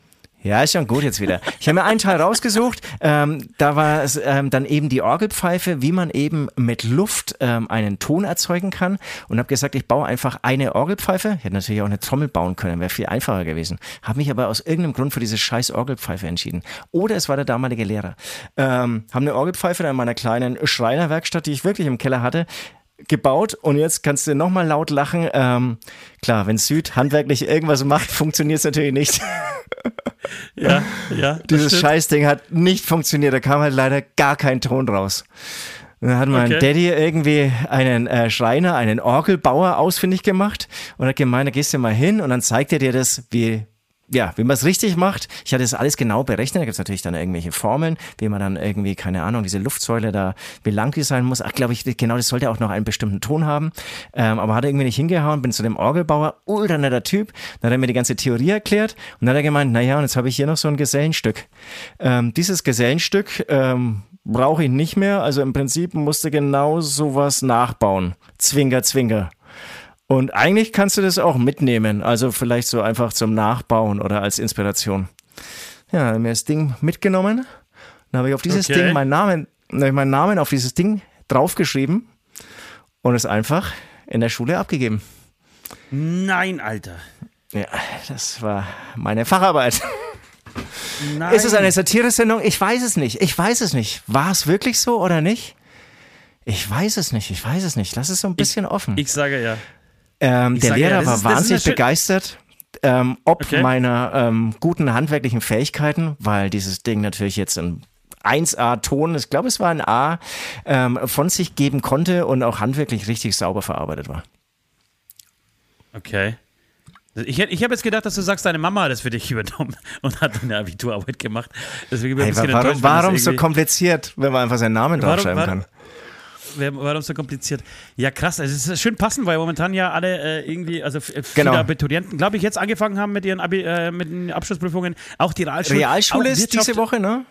Ja, ist schon gut jetzt wieder. Ich habe mir einen Teil rausgesucht. Ähm, da war es ähm, dann eben die Orgelpfeife, wie man eben mit Luft ähm, einen Ton erzeugen kann. Und habe gesagt, ich baue einfach eine Orgelpfeife. Ich hätte natürlich auch eine Trommel bauen können, wäre viel einfacher gewesen. Habe mich aber aus irgendeinem Grund für diese scheiß Orgelpfeife entschieden. Oder es war der damalige Lehrer. Ähm, haben eine Orgelpfeife in meiner kleinen Schreinerwerkstatt, die ich wirklich im Keller hatte, gebaut und jetzt kannst du nochmal laut lachen. Ähm, klar, wenn Süd handwerklich irgendwas macht, funktioniert es natürlich nicht. Ja, ja. Dieses. Scheißding hat nicht funktioniert, da kam halt leider gar kein Ton raus. dann hat mein okay. Daddy irgendwie einen äh, Schreiner, einen Orgelbauer ausfindig gemacht und hat gemeint, da gehst du mal hin und dann zeigt er dir das, wie ja, wie man es richtig macht. Ich hatte das alles genau berechnet. Da gibt es natürlich dann irgendwelche Formeln, wie man dann irgendwie, keine Ahnung, diese Luftsäule da, wie lang die sein muss. Ach, glaube ich, genau, das sollte auch noch einen bestimmten Ton haben. Ähm, aber hat irgendwie nicht hingehauen, bin zu dem Orgelbauer, ultra netter Typ. Dann hat er mir die ganze Theorie erklärt und dann hat er gemeint, naja, und jetzt habe ich hier noch so ein Gesellenstück. Ähm, dieses Gesellenstück ähm, brauche ich nicht mehr. Also im Prinzip musste genau sowas nachbauen. Zwinker, Zwinker. Und eigentlich kannst du das auch mitnehmen, also vielleicht so einfach zum Nachbauen oder als Inspiration. Ja, dann mir das Ding mitgenommen. Dann habe ich auf dieses okay. Ding meinen Namen, habe ich meinen Namen auf dieses Ding draufgeschrieben und es einfach in der Schule abgegeben. Nein, Alter. Ja, das war meine Facharbeit. Nein. Ist es eine Satire-Sendung? Ich weiß es nicht. Ich weiß es nicht. War es wirklich so oder nicht? Ich weiß es nicht. Ich weiß es nicht. Lass es so ein bisschen ich, offen. Ich sage ja. Ähm, der Lehrer ja, war ist, wahnsinnig begeistert. Ähm, ob okay. meiner ähm, guten handwerklichen Fähigkeiten, weil dieses Ding natürlich jetzt ein 1A-Ton, ich glaube, es war ein A, ähm, von sich geben konnte und auch handwerklich richtig sauber verarbeitet war. Okay. Ich, ich habe jetzt gedacht, dass du sagst, deine Mama hat das für dich übernommen und hat eine Abiturarbeit gemacht. Deswegen bin ich hey, warum warum so kompliziert, wenn man einfach seinen Namen draufschreiben warum, warum so kompliziert? Ja, krass. Also es ist schön passend, weil momentan ja alle äh, irgendwie, also viele genau. Abiturienten, glaube ich, jetzt angefangen haben mit ihren Abi, äh, mit den Abschlussprüfungen. Auch die Realschule. Realschule ist diese Woche, ne?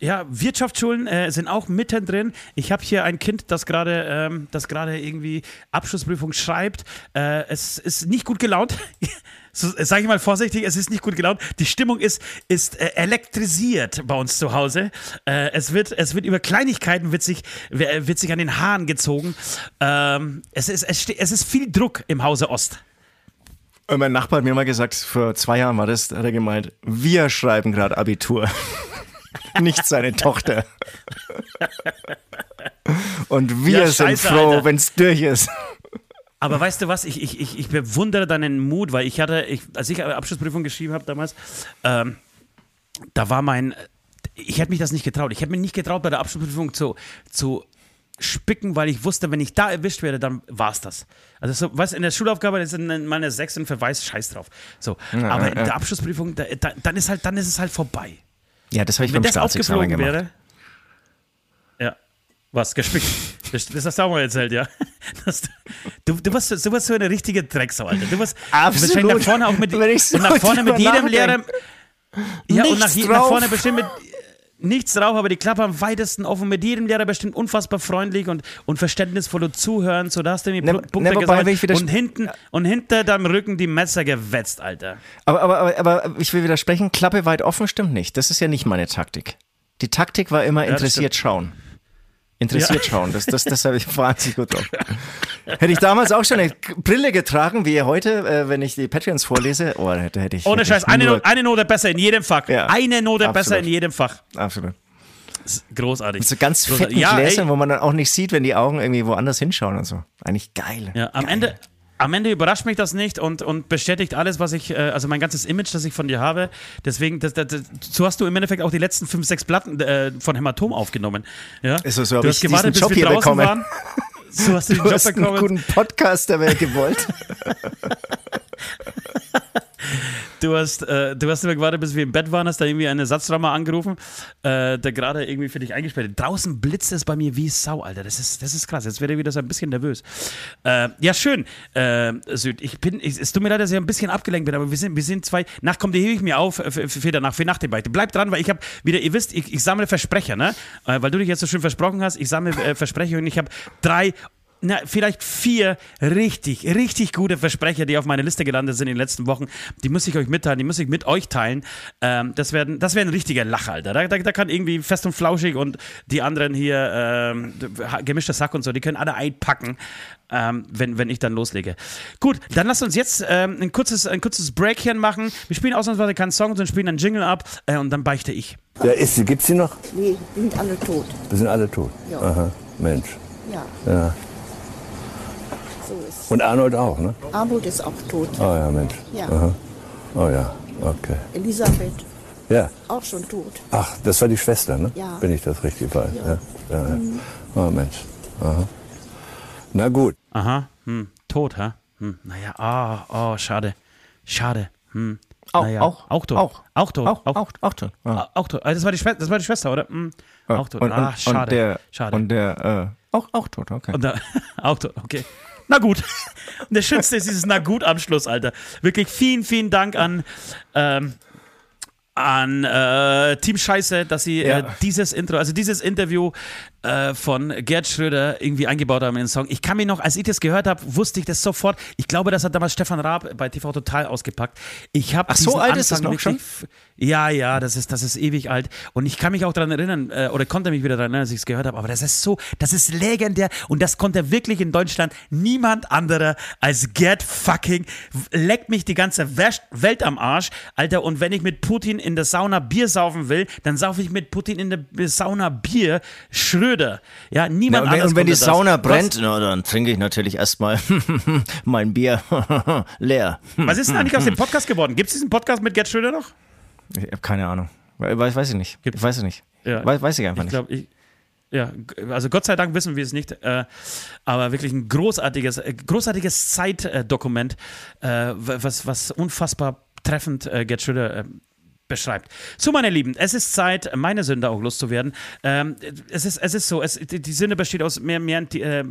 Ja, Wirtschaftsschulen äh, sind auch mittendrin. Ich habe hier ein Kind, das gerade ähm, das gerade irgendwie Abschlussprüfung schreibt. Äh, es ist nicht gut gelaunt. so, sag ich mal vorsichtig, es ist nicht gut gelaunt. Die Stimmung ist, ist äh, elektrisiert bei uns zu Hause. Äh, es, wird, es wird über Kleinigkeiten wird sich, wird sich an den Haaren gezogen. Ähm, es, ist, es, es ist viel Druck im Hause Ost. Und mein Nachbar hat mir mal gesagt, vor zwei Jahren war das, hat er gemeint, wir schreiben gerade Abitur. Nicht seine Tochter. Und wir ja, sind froh, wenn es durch ist. Aber weißt du was, ich, ich, ich, ich bewundere deinen Mut, weil ich hatte, ich, als ich Abschlussprüfung geschrieben habe damals, ähm, da war mein, ich hätte mich das nicht getraut. Ich hätte mich nicht getraut, bei der Abschlussprüfung zu, zu spicken, weil ich wusste, wenn ich da erwischt werde, dann war es das. Also so, was in der Schulaufgabe ist meine sechs und Verweis, scheiß drauf. So, ja, aber in der Abschlussprüfung, da, da, dann ist halt, dann ist es halt vorbei. Ja, das habe ich wenn beim Staatsexamen gemacht. Wäre, ja, was gespickt. Das, das hast du auch mal erzählt, ja. Das, du, du, warst, du warst so eine richtige Drecksau, Alter. Du warst Absolut. nach vorne auch mit, so nach vorne mit jedem Lehrer. Ja, und nach, nach vorne bestimmt mit nichts drauf, aber die Klappe am weitesten offen. Mit jedem Lehrer bestimmt unfassbar freundlich und, und verständnisvoll und zuhören. So, da hast du mir ne, Punkte ne. Und hinten und hinter deinem Rücken die Messer gewetzt, Alter. Aber, aber, aber, aber ich will widersprechen, Klappe weit offen stimmt nicht. Das ist ja nicht meine Taktik. Die Taktik war immer interessiert ja, schauen interessiert ja. schauen. Das, das, das habe ich wahnsinnig gut drauf. Hätte ich damals auch schon eine Brille getragen, wie heute, äh, wenn ich die Patreons vorlese, oh, hätte, hätte ich. Ohne Scheiß, eine, Note, eine Note besser in jedem Fach. Ja. Eine Note Absolut. besser in jedem Fach. Absolut. Großartig. Mit so ganz fetten ja, Gläsern, wo man dann auch nicht sieht, wenn die Augen irgendwie woanders hinschauen und so. Eigentlich geil. Ja, am geil. Ende, am Ende überrascht mich das nicht und, und bestätigt alles, was ich, äh, also mein ganzes Image, das ich von dir habe. Deswegen, das, das, das, so hast du im Endeffekt auch die letzten fünf, sechs Platten äh, von Hämatom aufgenommen. Ja? Ist so, du hast gewartet, bis Job wir draußen bekommen. waren. So hast du den du Job hast bekommen. einen guten Podcaster wäre gewollt. Du hast, äh, du hast immer gewartet, bis wir im Bett waren, hast da irgendwie einen Ersatzrammer angerufen, äh, der gerade irgendwie für dich eingesperrt hat. Draußen blitzt es bei mir wie Sau, Alter. Das ist, das ist krass. Jetzt werde ich wieder so ein bisschen nervös. Äh, ja, schön, äh, Süd. Ich bin, ich, es tut mir leid, dass ich ein bisschen abgelenkt bin, aber wir sind, wir sind zwei. Nach kommt, die hebe ich mir auf äh, für, für, danach, für nach dem Beichte. Bleibt dran, weil ich habe wieder, ihr wisst, ich, ich sammle Versprecher, ne? Äh, weil du dich jetzt so schön versprochen hast. Ich sammle Versprecher und ich habe drei na, vielleicht vier richtig, richtig gute Versprecher, die auf meiner Liste gelandet sind in den letzten Wochen. Die muss ich euch mitteilen, die muss ich mit euch teilen. Ähm, das wäre das wär ein richtiger Lach, Alter. Da, da, da, kann irgendwie fest und flauschig und die anderen hier, ähm, gemischter Sack und so, die können alle einpacken, ähm, wenn, wenn ich dann loslege. Gut, dann lasst uns jetzt ähm, ein, kurzes, ein kurzes Breakchen machen. Wir spielen ausnahmsweise keinen Song, sondern spielen einen Jingle ab äh, und dann beichte ich. Ja, ist sie, gibt's sie noch? Nee, die sind alle tot. Wir sind alle tot? Ja. Aha, Mensch. Ja. Ja. Und Arnold auch, ne? Arnold ist auch tot. Oh ja, Mensch. Ja. Aha. Oh ja, okay. Elisabeth. Ja. Auch schon tot. Ach, das war die Schwester, ne? Ja. Bin ich das richtig weiß? Ja. ja. ja. Mhm. Oh Mensch. Aha. Na gut. Aha. Hm. Tot, hä? Hm. Naja, ah, oh, oh, schade. Schade. Hm. Auch, naja. auch, auch tot. Auch, auch tot. Auch, auch, auch, auch tot. Ja. Auch tot. Also das, war die Schwester, das war die Schwester, oder? Hm. Auch tot. Und, ah, schade. Und der, schade. Und der, äh, auch, auch tot, okay. Und der, auch tot, okay. Na gut. Und der Schönste ist dieses Na gut am Schluss, Alter. Wirklich vielen, vielen Dank an, ähm, an äh, Team Scheiße, dass sie äh, ja. äh, dieses Intro, also dieses Interview äh, von Gerd Schröder irgendwie eingebaut haben in den Song. Ich kann mir noch, als ich das gehört habe, wusste ich das sofort. Ich glaube, das hat damals Stefan Raab bei TV Total ausgepackt. Ich habe Ach so alt Anfang ist das noch schon? Ja, ja, das ist, das ist ewig alt. Und ich kann mich auch daran erinnern, äh, oder konnte mich wieder daran erinnern, als ich es gehört habe. Aber das ist so, das ist legendär. Und das konnte wirklich in Deutschland niemand anderer als Gerd fucking leckt mich die ganze Welt am Arsch, Alter. Und wenn ich mit Putin in der Sauna Bier saufen will, dann saufe ich mit Putin in der Sauna Bier. Schröder. Ja, niemand na, und wenn, Und wenn die Sauna das. brennt, na, dann trinke ich natürlich erstmal mein Bier leer. Was ist denn eigentlich aus dem Podcast geworden? Gibt es diesen Podcast mit Gerd Schröder noch? Ich habe keine Ahnung. Weiß, weiß ich nicht. Gibt, weiß ich nicht. Ja, weiß, weiß ich einfach ich glaub, nicht. Ich, ja, also Gott sei Dank wissen wir es nicht, äh, aber wirklich ein großartiges, äh, großartiges Zeitdokument, äh, was, was unfassbar treffend äh, Gerd Schröder äh, beschreibt. So, meine Lieben, es ist Zeit, meine Sünde auch loszuwerden. Ähm, es, ist, es ist so, es, die Sünde besteht aus mehr, mehr äh,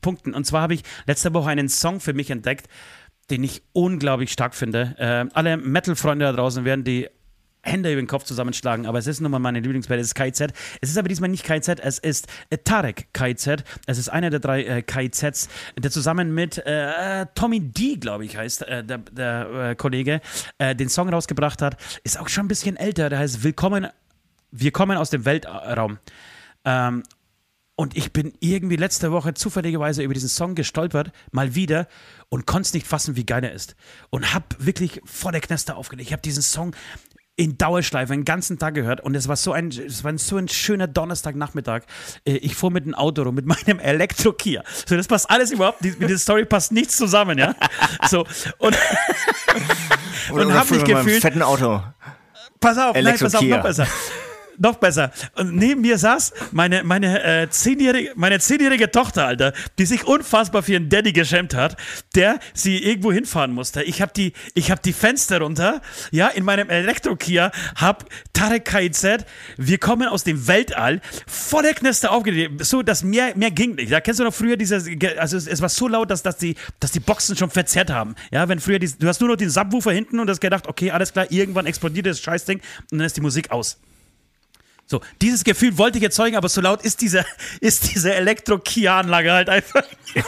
Punkten. Und zwar habe ich letzte Woche einen Song für mich entdeckt, den ich unglaublich stark finde. Äh, alle Metal-Freunde da draußen werden die Hände über den Kopf zusammenschlagen, aber es ist nun mal meine Lieblingsband, es ist KIZ. Es ist aber diesmal nicht KIZ, es ist äh, Tarek KIZ. Es ist einer der drei äh, KIZs, der zusammen mit äh, Tommy D, glaube ich, heißt äh, der, der äh, Kollege, äh, den Song rausgebracht hat. Ist auch schon ein bisschen älter, der heißt Willkommen, wir kommen aus dem Weltraum. Ähm, und ich bin irgendwie letzte Woche zufälligerweise über diesen Song gestolpert, mal wieder, und konnte es nicht fassen, wie geil er ist. Und hab wirklich vor der Knester aufgelegt. Ich habe diesen Song in Dauerschleife den ganzen Tag gehört und es war so ein, es war so ein schöner Donnerstagnachmittag. Äh, ich fuhr mit dem Auto rum, mit meinem Elektro-Kia. So, das passt alles überhaupt, mit der Story passt nichts zusammen, ja. So, und, und hab mich gefühlt. fetten Auto. Pass auf, nein, pass auf, noch besser noch besser. Und neben mir saß meine, meine, äh, zehnjährige, meine zehnjährige Tochter, Alter, die sich unfassbar für ihren Daddy geschämt hat, der sie irgendwo hinfahren musste. Ich habe die, hab die Fenster runter, ja, in meinem Elektro-Kia, hab Tarek KIZ, wir kommen aus dem Weltall, voller Knester aufgedreht, so, dass mehr, mehr ging nicht. Da kennst du noch früher dieses, also es, es, war so laut, dass, dass, die, dass die Boxen schon verzerrt haben. Ja, wenn früher, die, du hast nur noch den Subwoofer hinten und hast gedacht, okay, alles klar, irgendwann explodiert das Scheißding und dann ist die Musik aus. So, dieses Gefühl wollte ich erzeugen, aber so laut ist diese, ist diese Elektro-Kia-Anlage halt einfach nicht.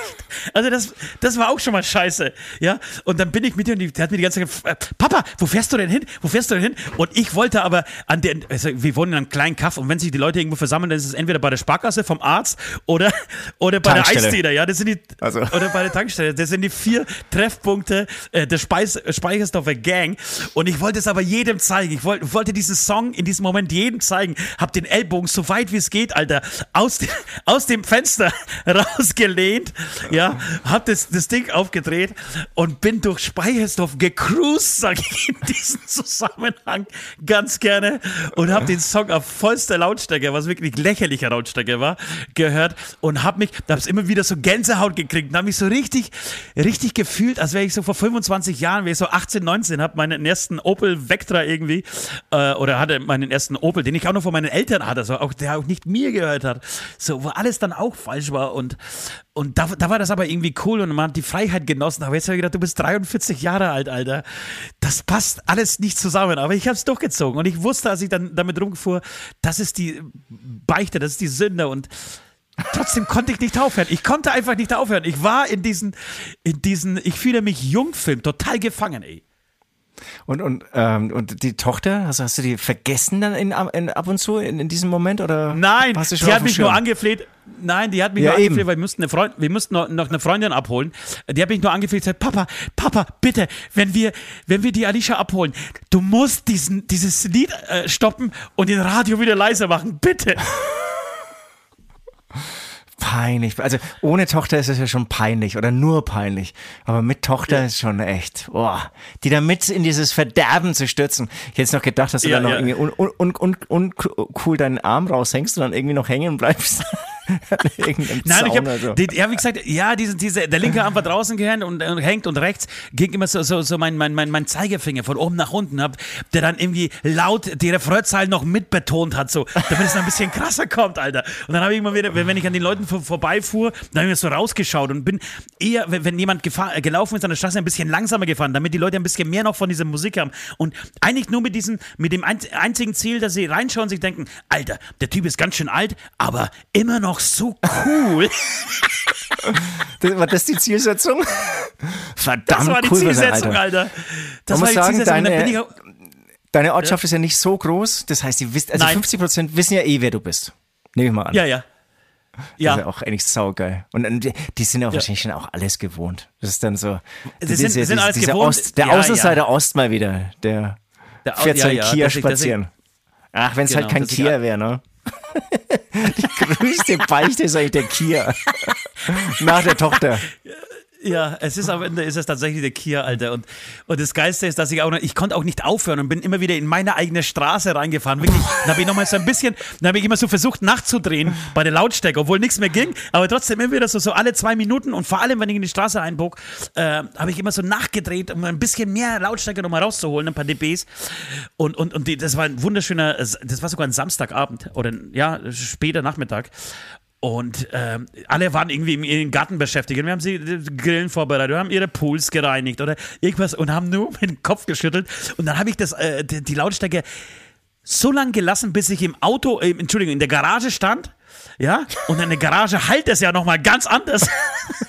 Also das, das war auch schon mal scheiße, ja. Und dann bin ich mit dir und die, der hat mir die ganze Zeit gesagt, Papa, wo fährst du denn hin? Wo fährst du denn hin? Und ich wollte aber an den, also wir wohnen in einem kleinen Kaff und wenn sich die Leute irgendwo versammeln, dann ist es entweder bei der Sparkasse vom Arzt oder, oder bei Tankstelle. der Eisdiele, ja. Das sind die, also. oder bei der Tankstelle. Das sind die vier Treffpunkte äh, der Speis, Speichersdorfer Gang. Und ich wollte es aber jedem zeigen. Ich wollte, wollte diesen Song in diesem Moment jedem zeigen hab den Ellbogen so weit wie es geht, Alter, aus, de, aus dem Fenster rausgelehnt, ja, hab das, das Ding aufgedreht und bin durch Speichersdorf gecruised, sag ich in diesem Zusammenhang ganz gerne und hab den Song auf vollster Lautstärke, was wirklich lächerlicher Lautstärke war, gehört und hab mich, da hab's immer wieder so Gänsehaut gekriegt und hab mich so richtig, richtig gefühlt, als wäre ich so vor 25 Jahren, wäre ich so 18, 19, hab meinen ersten Opel Vectra irgendwie, äh, oder hatte meinen ersten Opel, den ich auch noch von meinen Eltern hat, also auch der auch nicht mir gehört hat, so wo alles dann auch falsch war und und da, da war das aber irgendwie cool und man hat die Freiheit genossen. Aber jetzt habe ich gedacht, du bist 43 Jahre alt, Alter. Das passt alles nicht zusammen. Aber ich habe es durchgezogen und ich wusste, als ich dann damit rumfuhr, das ist die Beichte, das ist die Sünde und Trotzdem konnte ich nicht aufhören. Ich konnte einfach nicht aufhören. Ich war in diesen, in diesen, ich fühle mich Jungfilm, total gefangen, ey. Und, und, ähm, und die Tochter, also hast du die vergessen dann in, in, ab und zu in, in diesem Moment? Oder Nein, die hat mich Schirm? nur angefleht. Nein, die hat mich ja, nur angefleht, weil wir mussten, eine Freund, wir mussten noch, noch eine Freundin abholen. Die hat mich nur angefleht und gesagt, Papa, Papa, bitte, wenn wir, wenn wir die Alicia abholen, du musst diesen, dieses Lied äh, stoppen und den Radio wieder leiser machen, bitte. peinlich. Also ohne Tochter ist es ja schon peinlich oder nur peinlich. Aber mit Tochter ja. ist schon echt, boah, die da mit in dieses Verderben zu stürzen. Ich hätte noch gedacht, dass du ja, dann noch ja. irgendwie un, un, un, un, cool deinen Arm raushängst und dann irgendwie noch hängen bleibst. Nein, ich habe, so. ja, wie gesagt, ja, diese, diese, der linke Arm war draußen gehängt und, und hängt und rechts ging immer so, so, so mein, mein, mein, mein Zeigefinger von oben nach unten, hab, der dann irgendwie laut die Refrainzahl noch mitbetont hat, so, damit es noch ein bisschen krasser kommt, Alter. Und dann habe ich immer wieder, wenn ich an den Leuten vor, vorbeifuhr, dann habe ich mir so rausgeschaut und bin eher, wenn, wenn jemand gefahr, gelaufen ist an der Straße, ein bisschen langsamer gefahren, damit die Leute ein bisschen mehr noch von dieser Musik haben. Und eigentlich nur mit diesem, mit dem einzigen Ziel, dass sie reinschauen und sich denken, Alter, der Typ ist ganz schön alt, aber immer noch so cool. das, war das die Zielsetzung? Verdammt Das war die cool Zielsetzung, Alter. Das Man war die sagen, Zielsetzung. Deine, deine Ortschaft ja. ist ja nicht so groß. Das heißt, die wissen, also Nein. 50 Prozent wissen ja eh, wer du bist. Nehme ich mal an. Ja, ja. Ja. Das ist ja auch eigentlich saugeil. Und, die sind ja auch ja. wahrscheinlich schon auch alles gewohnt. Das ist dann so. Sie sind, diese, sind alles gewohnt. Ost, der ja, Außenseiter ja. Ost mal wieder. Der, der fährt ja, sein Kia spazieren. Ach, wenn es halt genau, halt kein Kia wäre, ne? Die größte Beichte ist eigentlich der Kia. Nach der Tochter. Ja, es ist am Ende ist es tatsächlich der Kia, Alter. Und, und das Geilste ist, dass ich auch noch, ich konnte auch nicht aufhören und bin immer wieder in meine eigene Straße reingefahren. Wirklich, da habe ich nochmal so ein bisschen, da habe ich immer so versucht nachzudrehen bei der Lautstärke, obwohl nichts mehr ging, aber trotzdem immer wieder so, so alle zwei Minuten und vor allem, wenn ich in die Straße einbog, äh, habe ich immer so nachgedreht, um ein bisschen mehr Lautstärke nochmal rauszuholen, ein paar dBs. Und, und, und die, das war ein wunderschöner, das war sogar ein Samstagabend oder ja, später Nachmittag. Und ähm, alle waren irgendwie im, im Garten beschäftigt. Und wir haben sie Grillen vorbereitet, wir haben ihre Pools gereinigt oder irgendwas und haben nur mit dem Kopf geschüttelt. Und dann habe ich das, äh, die, die Lautstärke so lange gelassen, bis ich im Auto, äh, Entschuldigung, in der Garage stand. Ja, und in der Garage halt es ja nochmal ganz anders.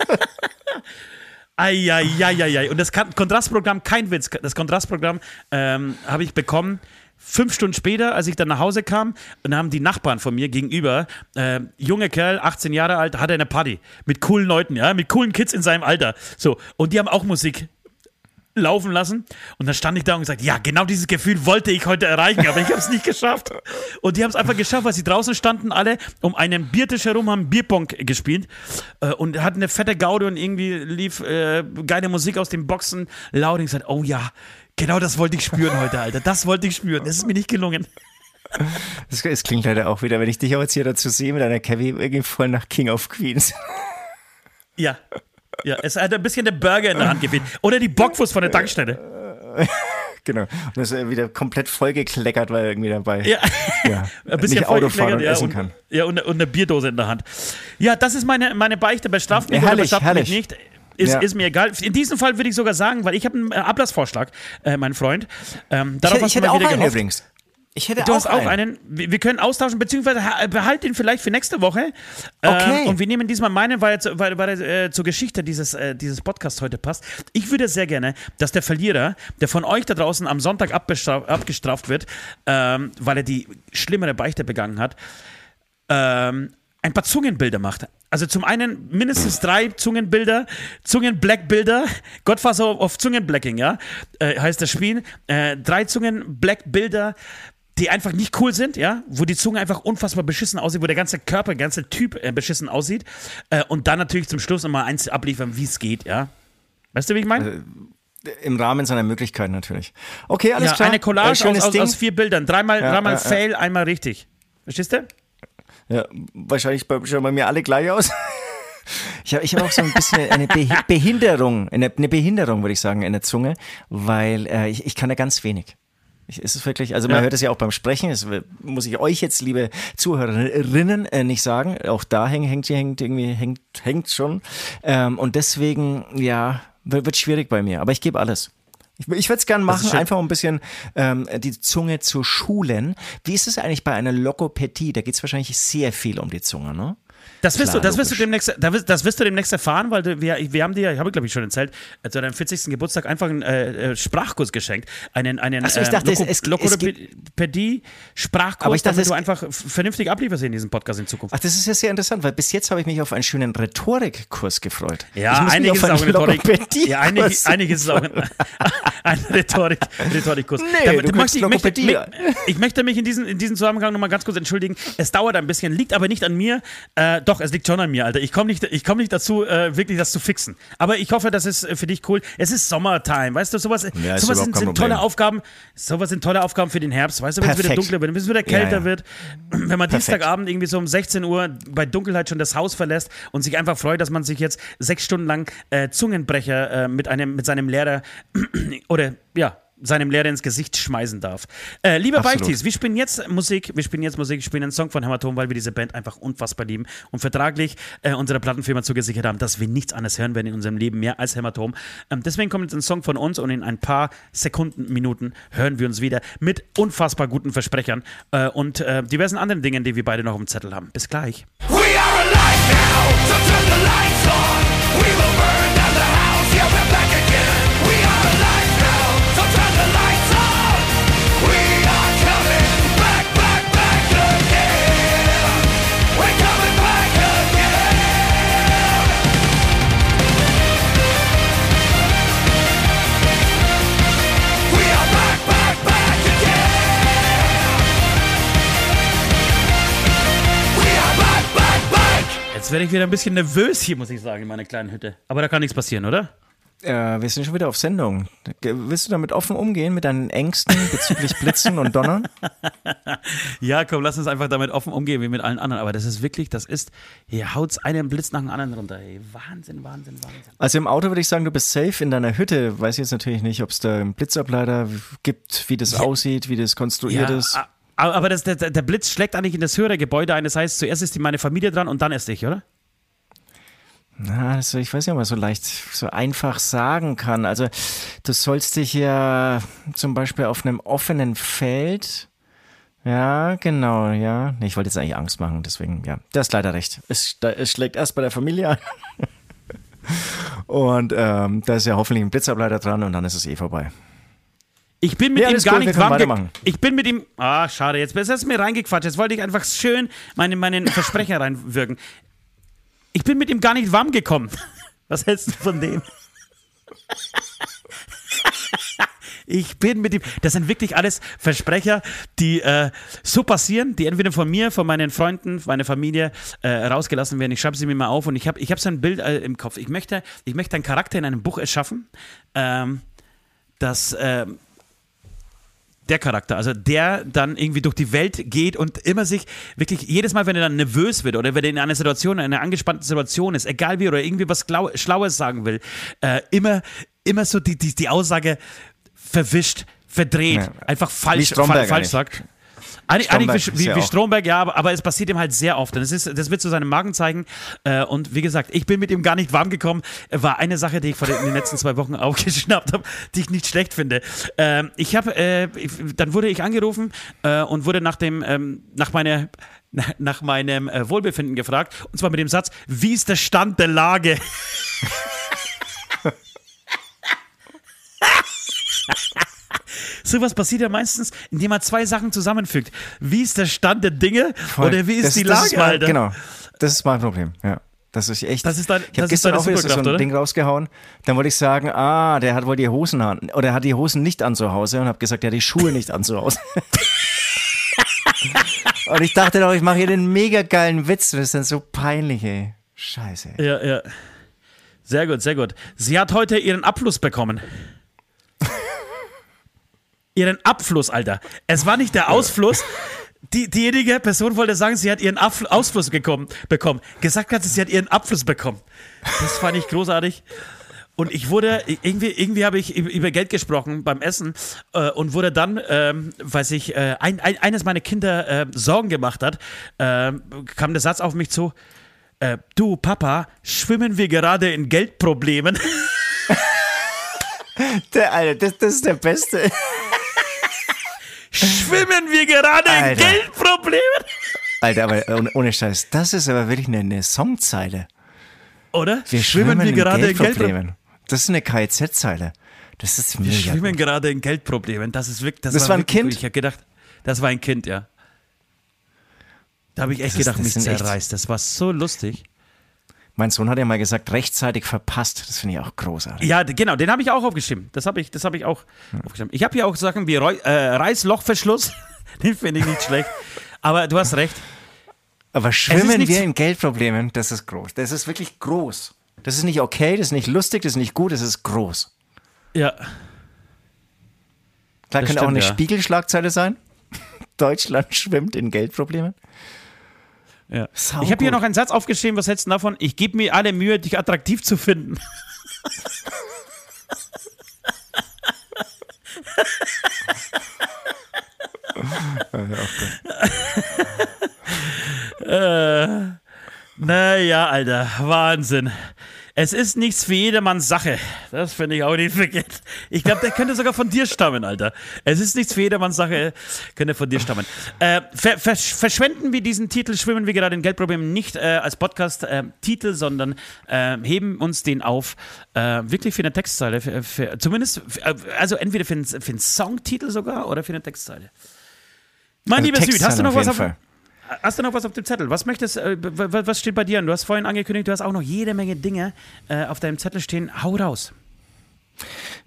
Eieieiei. Und das Kontrastprogramm, kein Witz, das Kontrastprogramm ähm, habe ich bekommen. Fünf Stunden später, als ich dann nach Hause kam, und haben die Nachbarn von mir gegenüber, äh, junge Kerl, 18 Jahre alt, hatte eine Party mit coolen Leuten, ja, mit coolen Kids in seinem Alter. So, und die haben auch Musik laufen lassen. Und dann stand ich da und gesagt, ja, genau dieses Gefühl wollte ich heute erreichen, aber ich habe es nicht geschafft. Und die haben es einfach geschafft, weil sie draußen standen alle um einen Biertisch herum, haben Bierpong gespielt äh, und hatten eine fette Gaude und irgendwie lief äh, geile Musik aus den Boxen laut. Und ich gesagt, oh ja, genau das wollte ich spüren heute, Alter. Das wollte ich spüren. Das ist mir nicht gelungen. Es klingt leider auch wieder, wenn ich dich auch jetzt hier dazu sehe mit einer Kevin, irgendwie voll nach King of Queens. Ja, ja, es hat ein bisschen der Burger in der Hand gefehlt. Oder die Bockwurst von der Tankstelle. genau. Und das ist wieder komplett vollgekleckert, weil irgendwie dabei ja. ja ein bisschen Autofahren und ja, essen kann. ja, und, und, eine Bierdose in der Hand. Ja, das ist meine, meine Beichte. Bestraft mich ja, herrlich, oder bestraft herrlich. mich nicht. Ist, ja. ist, mir egal. In diesem Fall würde ich sogar sagen, weil ich habe einen äh, Ablassvorschlag, äh, mein Freund. Ähm, darauf ich, ich hätte auch einen übrigens. Ich hätte du auch hast auch einen. einen. Wir können austauschen, beziehungsweise behalt ihn vielleicht für nächste Woche. Okay. Ähm, und wir nehmen diesmal meinen, weil, weil, weil er äh, zur Geschichte dieses, äh, dieses Podcasts heute passt. Ich würde sehr gerne, dass der Verlierer, der von euch da draußen am Sonntag abgestraft wird, ähm, weil er die schlimmere Beichte begangen hat, ähm, ein paar Zungenbilder macht. Also zum einen mindestens drei Zungenbilder, Zungenblackbilder, Godfather of Zungenblacking, ja, äh, heißt das Spiel. Äh, drei Zungenblackbilder die einfach nicht cool sind, ja, wo die Zunge einfach unfassbar beschissen aussieht, wo der ganze Körper, der ganze Typ äh, beschissen aussieieht äh, und dann natürlich zum Schluss nochmal eins abliefern, wie es geht, ja. Weißt du, wie ich meine? Also, Im Rahmen seiner Möglichkeiten natürlich. Okay, alles ja, klar. Eine Collage aus, aus, aus, vier Bildern. Dreimal, ja, dreimal ja, Fail, einmal richtig. Verstehst du? Ja, wahrscheinlich schauen bei mir alle gleich aus. Ich habe ich hab auch so ein bisschen eine Behinderung, eine, eine Behinderung, würde ich sagen, in der Zunge, weil äh, ich, ich kann da ganz wenig. Ich, ist es wirklich, also man ja. hört es ja auch beim Sprechen, das muss ich euch jetzt, liebe Zuhörerinnen, äh, nicht sagen. Auch da hängt, hängt, hängt irgendwie, hängt, hängt schon. Ähm, und deswegen, ja, wird, wird schwierig bei mir. Aber ich gebe alles. Ich, ich würde es gerne machen, einfach um ein bisschen ähm, die Zunge zu schulen. Wie ist es eigentlich bei einer Lokopädie? Da geht es wahrscheinlich sehr viel um die Zunge, ne? Das wirst, Klar, du, das, wirst du demnächst, das wirst du demnächst erfahren, weil wir, wir haben dir, ich habe glaube ich schon erzählt, zu deinem 40. Geburtstag einfach einen äh, äh, Sprachkurs geschenkt. Einen, einen Achso, ich dachte, ähm, Loko es, es, Sprachkurs, aber ich dachte, damit du einfach vernünftig ablieferst in diesem Podcast in Zukunft. Ach, das ist ja sehr interessant, weil bis jetzt habe ich mich auf einen schönen Rhetorikkurs gefreut. Ja, einiges ist auch ein Rhetorik. Ja, einig, einiges ist auch ein, ein Rhetorik, Rhetorikkurs. Nee, da, du ich, möchte, ich möchte mich in diesem, in diesem Zusammenhang nochmal ganz kurz entschuldigen. Es dauert ein bisschen, liegt aber nicht an mir. Äh, doch, es liegt schon an mir, Alter. Ich komme nicht, komm nicht dazu, äh, wirklich das zu fixen. Aber ich hoffe, das ist für dich cool. Es ist Sommertime, weißt du, sowas, ja, sowas sind, sind tolle Aufgaben. Sowas sind tolle Aufgaben für den Herbst, weißt du, wenn Perfekt. es wieder dunkler wird, wenn es wieder kälter ja, ja. wird, wenn man Perfekt. Dienstagabend irgendwie so um 16 Uhr bei Dunkelheit schon das Haus verlässt und sich einfach freut, dass man sich jetzt sechs Stunden lang äh, Zungenbrecher äh, mit einem, mit seinem Lehrer oder ja, seinem Lehrer ins Gesicht schmeißen darf. Äh, liebe Beichtis, wir spielen jetzt Musik, wir spielen jetzt Musik, wir spielen einen Song von Hämatom, weil wir diese Band einfach unfassbar lieben und vertraglich äh, unserer Plattenfirma zugesichert haben, dass wir nichts anderes hören werden in unserem Leben mehr als Hämatom. Ähm, deswegen kommt jetzt ein Song von uns und in ein paar Sekunden, Minuten hören wir uns wieder mit unfassbar guten Versprechern äh, und äh, diversen anderen Dingen, die wir beide noch auf dem Zettel haben. Bis gleich. We are alive now, so turn the lights on. We will burn werde ich wieder ein bisschen nervös hier, muss ich sagen, in meiner kleinen Hütte. Aber da kann nichts passieren, oder? Äh, wir sind schon wieder auf Sendung. Willst du damit offen umgehen, mit deinen Ängsten bezüglich Blitzen und Donnern? Ja, komm, lass uns einfach damit offen umgehen, wie mit allen anderen. Aber das ist wirklich, das ist, hier haut's einen Blitz nach dem anderen runter. Ey. Wahnsinn, Wahnsinn, Wahnsinn. Also im Auto würde ich sagen, du bist safe. In deiner Hütte weiß ich jetzt natürlich nicht, ob es da einen Blitzableiter gibt, wie das ja. aussieht, wie das konstruiert ja, ist. Aber das, der, der Blitz schlägt eigentlich in das höhere Gebäude ein. Das heißt, zuerst ist die meine Familie dran und dann erst ich, oder? Na, also ich weiß nicht, ob man so leicht, so einfach sagen kann. Also du sollst dich ja zum Beispiel auf einem offenen Feld. Ja, genau, ja. Ich wollte jetzt eigentlich Angst machen, deswegen, ja. Du hast leider recht. Es, es schlägt erst bei der Familie an. Und ähm, da ist ja hoffentlich ein Blitzableiter dran und dann ist es eh vorbei. Ich bin mit ja, ihm gar cool, nicht warm. Ich bin mit ihm. Ah, schade, jetzt ist es mir reingequatscht. Jetzt wollte ich einfach schön meine, meinen Versprecher reinwirken. Ich bin mit ihm gar nicht warm gekommen. Was hältst du von dem? Ich bin mit ihm. Das sind wirklich alles Versprecher, die äh, so passieren, die entweder von mir, von meinen Freunden, meiner Familie äh, rausgelassen werden. Ich schreibe sie mir mal auf und ich habe ich hab so ein Bild äh, im Kopf. Ich möchte, ich möchte einen Charakter in einem Buch erschaffen, ähm, das ähm, der Charakter, also der dann irgendwie durch die Welt geht und immer sich wirklich jedes Mal, wenn er dann nervös wird oder wenn er in einer Situation, in einer angespannten Situation ist, egal wie oder irgendwie was Schlaues sagen will, äh, immer, immer so die, die, die Aussage verwischt, verdreht, ja. einfach falsch, fa falsch sagt. Eigentlich, eigentlich wie, wie, wie Stromberg, ja, aber, aber, es passiert ihm halt sehr oft. Und das, ist, das wird zu seinem Magen zeigen. Äh, und wie gesagt, ich bin mit ihm gar nicht warm gekommen. War eine Sache, die ich vor den, in den letzten zwei Wochen aufgeschnappt habe, die ich nicht schlecht finde. Ähm, ich habe, äh, dann wurde ich angerufen äh, und wurde nach dem, ähm, nach meiner nach meinem Wohlbefinden gefragt. Und zwar mit dem Satz: Wie ist der Stand der Lage? Sowas passiert ja meistens, indem man zwei Sachen zusammenfügt. Wie ist der Stand der Dinge Voll. oder wie ist das, die Lage, ist mein, Alter? Genau, das ist mein Problem, ja. Das ist echt. Das ist dein, ich habe gestern auch wieder so ein oder? Ding rausgehauen. Dann wollte ich sagen, ah, der hat wohl die Hosen an. Oder er hat die Hosen nicht an zu Hause und habe gesagt, er hat die Schuhe nicht an zu Hause. und ich dachte doch, ich mache hier den mega geilen Witz. Das ist dann so peinlich, ey. Scheiße. Ja, ja. Sehr gut, sehr gut. Sie hat heute ihren Abschluss bekommen ihren Abfluss, Alter. Es war nicht der Ausfluss. Die, diejenige Person wollte sagen, sie hat ihren Abfl Ausfluss gekommen, bekommen. Gesagt hat sie, sie hat ihren Abfluss bekommen. Das fand ich großartig. Und ich wurde, irgendwie, irgendwie habe ich über Geld gesprochen beim Essen äh, und wurde dann, ähm, weil sich äh, ein, ein, eines meiner Kinder äh, Sorgen gemacht hat, äh, kam der Satz auf mich zu, äh, du Papa, schwimmen wir gerade in Geldproblemen? Der, Alter, das, das ist der Beste schwimmen wir gerade Alter. in Geldproblemen. Alter, aber ohne Scheiß, das ist aber wirklich eine, eine Songzeile. Oder? Wir schwimmen, schwimmen wir gerade in Geldproblemen. Das ist eine KIZ-Zeile. Das ist mega. Wir schwimmen gut. gerade in Geldproblemen. Das ist wirklich. Das, das war, war ein Kind. Gut. Ich habe gedacht, das war ein Kind, ja. Da habe ich echt das gedacht, ist, mich zerreißt. Das war so lustig. Mein Sohn hat ja mal gesagt, rechtzeitig verpasst. Das finde ich auch großartig. Ja, genau, den habe ich auch aufgeschrieben. Das habe ich, hab ich auch hm. aufgeschrieben. Ich habe hier auch Sachen wie Reu äh, Reißlochverschluss. den finde ich nicht schlecht. Aber du hast recht. Aber schwimmen wir in Geldproblemen, das ist groß. Das ist wirklich groß. Das ist nicht okay, das ist nicht lustig, das ist nicht gut, das ist groß. Ja. Klar das könnte stimmt, auch eine ja. Spiegelschlagzeile sein. Deutschland schwimmt in Geldproblemen. Ja. Ich habe hier noch einen Satz aufgeschrieben, was hältst du davon? Ich gebe mir alle Mühe, dich attraktiv zu finden. äh, naja, Alter, Wahnsinn. Es ist nichts für jedermanns Sache. Das finde ich auch nicht verkehrt. Ich glaube, der könnte sogar von dir stammen, Alter. Es ist nichts für jedermanns Sache, könnte von dir stammen. Äh, ver ver verschwenden wir diesen Titel, schwimmen wir gerade in Geldproblemen nicht äh, als Podcast-Titel, äh, sondern äh, heben uns den auf, äh, wirklich für eine Textzeile. Für, für, zumindest, äh, also entweder für einen, für einen Songtitel sogar oder für eine Textzeile. Mein also lieber Süd, hast du noch was auf, Fall. Hast du noch was auf dem Zettel? Was möchtest, äh, was steht bei dir? Du hast vorhin angekündigt, du hast auch noch jede Menge Dinge äh, auf deinem Zettel stehen. Hau raus.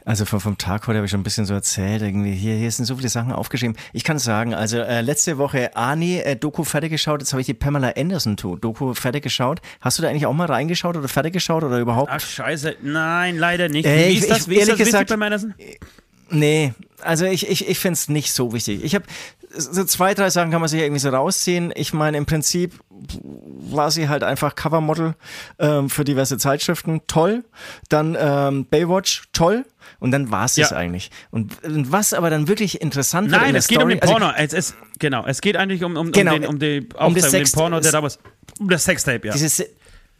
Also vom, vom Tag heute habe ich schon ein bisschen so erzählt. Irgendwie hier, hier sind so viele Sachen aufgeschrieben. Ich kann sagen, also äh, letzte Woche Ani äh, Doku fertig geschaut. Jetzt habe ich die Pamela Anderson Doku fertig geschaut. Hast du da eigentlich auch mal reingeschaut oder fertig geschaut oder überhaupt? Ach Scheiße, nein, leider nicht. Äh, Wie ist das? Wie ist das gesagt, Anderson? Nee, also ich, ich, ich finde es nicht so wichtig. Ich habe so zwei, drei Sachen kann man sich irgendwie so rausziehen. Ich meine, im Prinzip war sie halt einfach Covermodel ähm, für diverse Zeitschriften, toll. Dann ähm, Baywatch, toll. Und dann war es ja. eigentlich. Und, was aber dann wirklich interessant Nein, es geht Story, um den Porno. Also, es, es, genau, es geht eigentlich um, um, genau, um, den, um, die um, das um den Porno, der damals. Um das Sextape, ja. Dieses,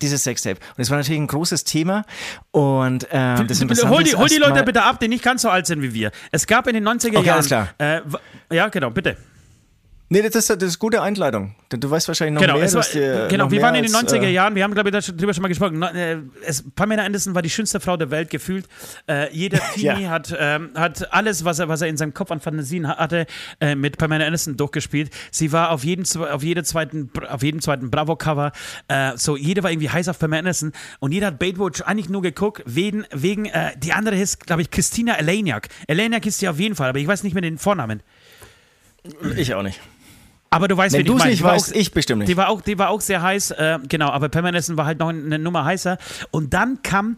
dieses Sextape. Und es war natürlich ein großes Thema. Und ähm, das hol die, hol die Leute bitte ab, die nicht ganz so alt sind wie wir. Es gab in den 90er okay, Jahren. Alles klar. Äh, ja, genau, bitte. Nee, das ist, das ist gute Einleitung. Du weißt wahrscheinlich noch genau, mehr. War, dir, genau, wir waren in den 90er äh, Jahren, wir haben, glaube ich, darüber schon mal gesprochen. Äh, es, Pamela Anderson war die schönste Frau der Welt gefühlt. Äh, jeder Teenie ja. hat, ähm, hat alles, was er, was er in seinem Kopf an Fantasien hatte, äh, mit Pamela Anderson durchgespielt. Sie war auf, jeden, auf, jede zweiten, auf jedem zweiten Bravo-Cover. Äh, so, jeder war irgendwie heiß auf Pamela Anderson. Und jeder hat Baitwatch eigentlich nur geguckt, wegen, wegen äh, die andere ist, glaube ich, Christina Eleniak. Eleniak ist sie auf jeden Fall, aber ich weiß nicht mehr den Vornamen. Ich auch nicht. Aber du weißt, Wenn du es nicht weißt, ich bestimmt nicht. Die war auch, die war auch sehr heiß, äh, genau, aber Pamela Anderson war halt noch eine Nummer heißer. Und dann kam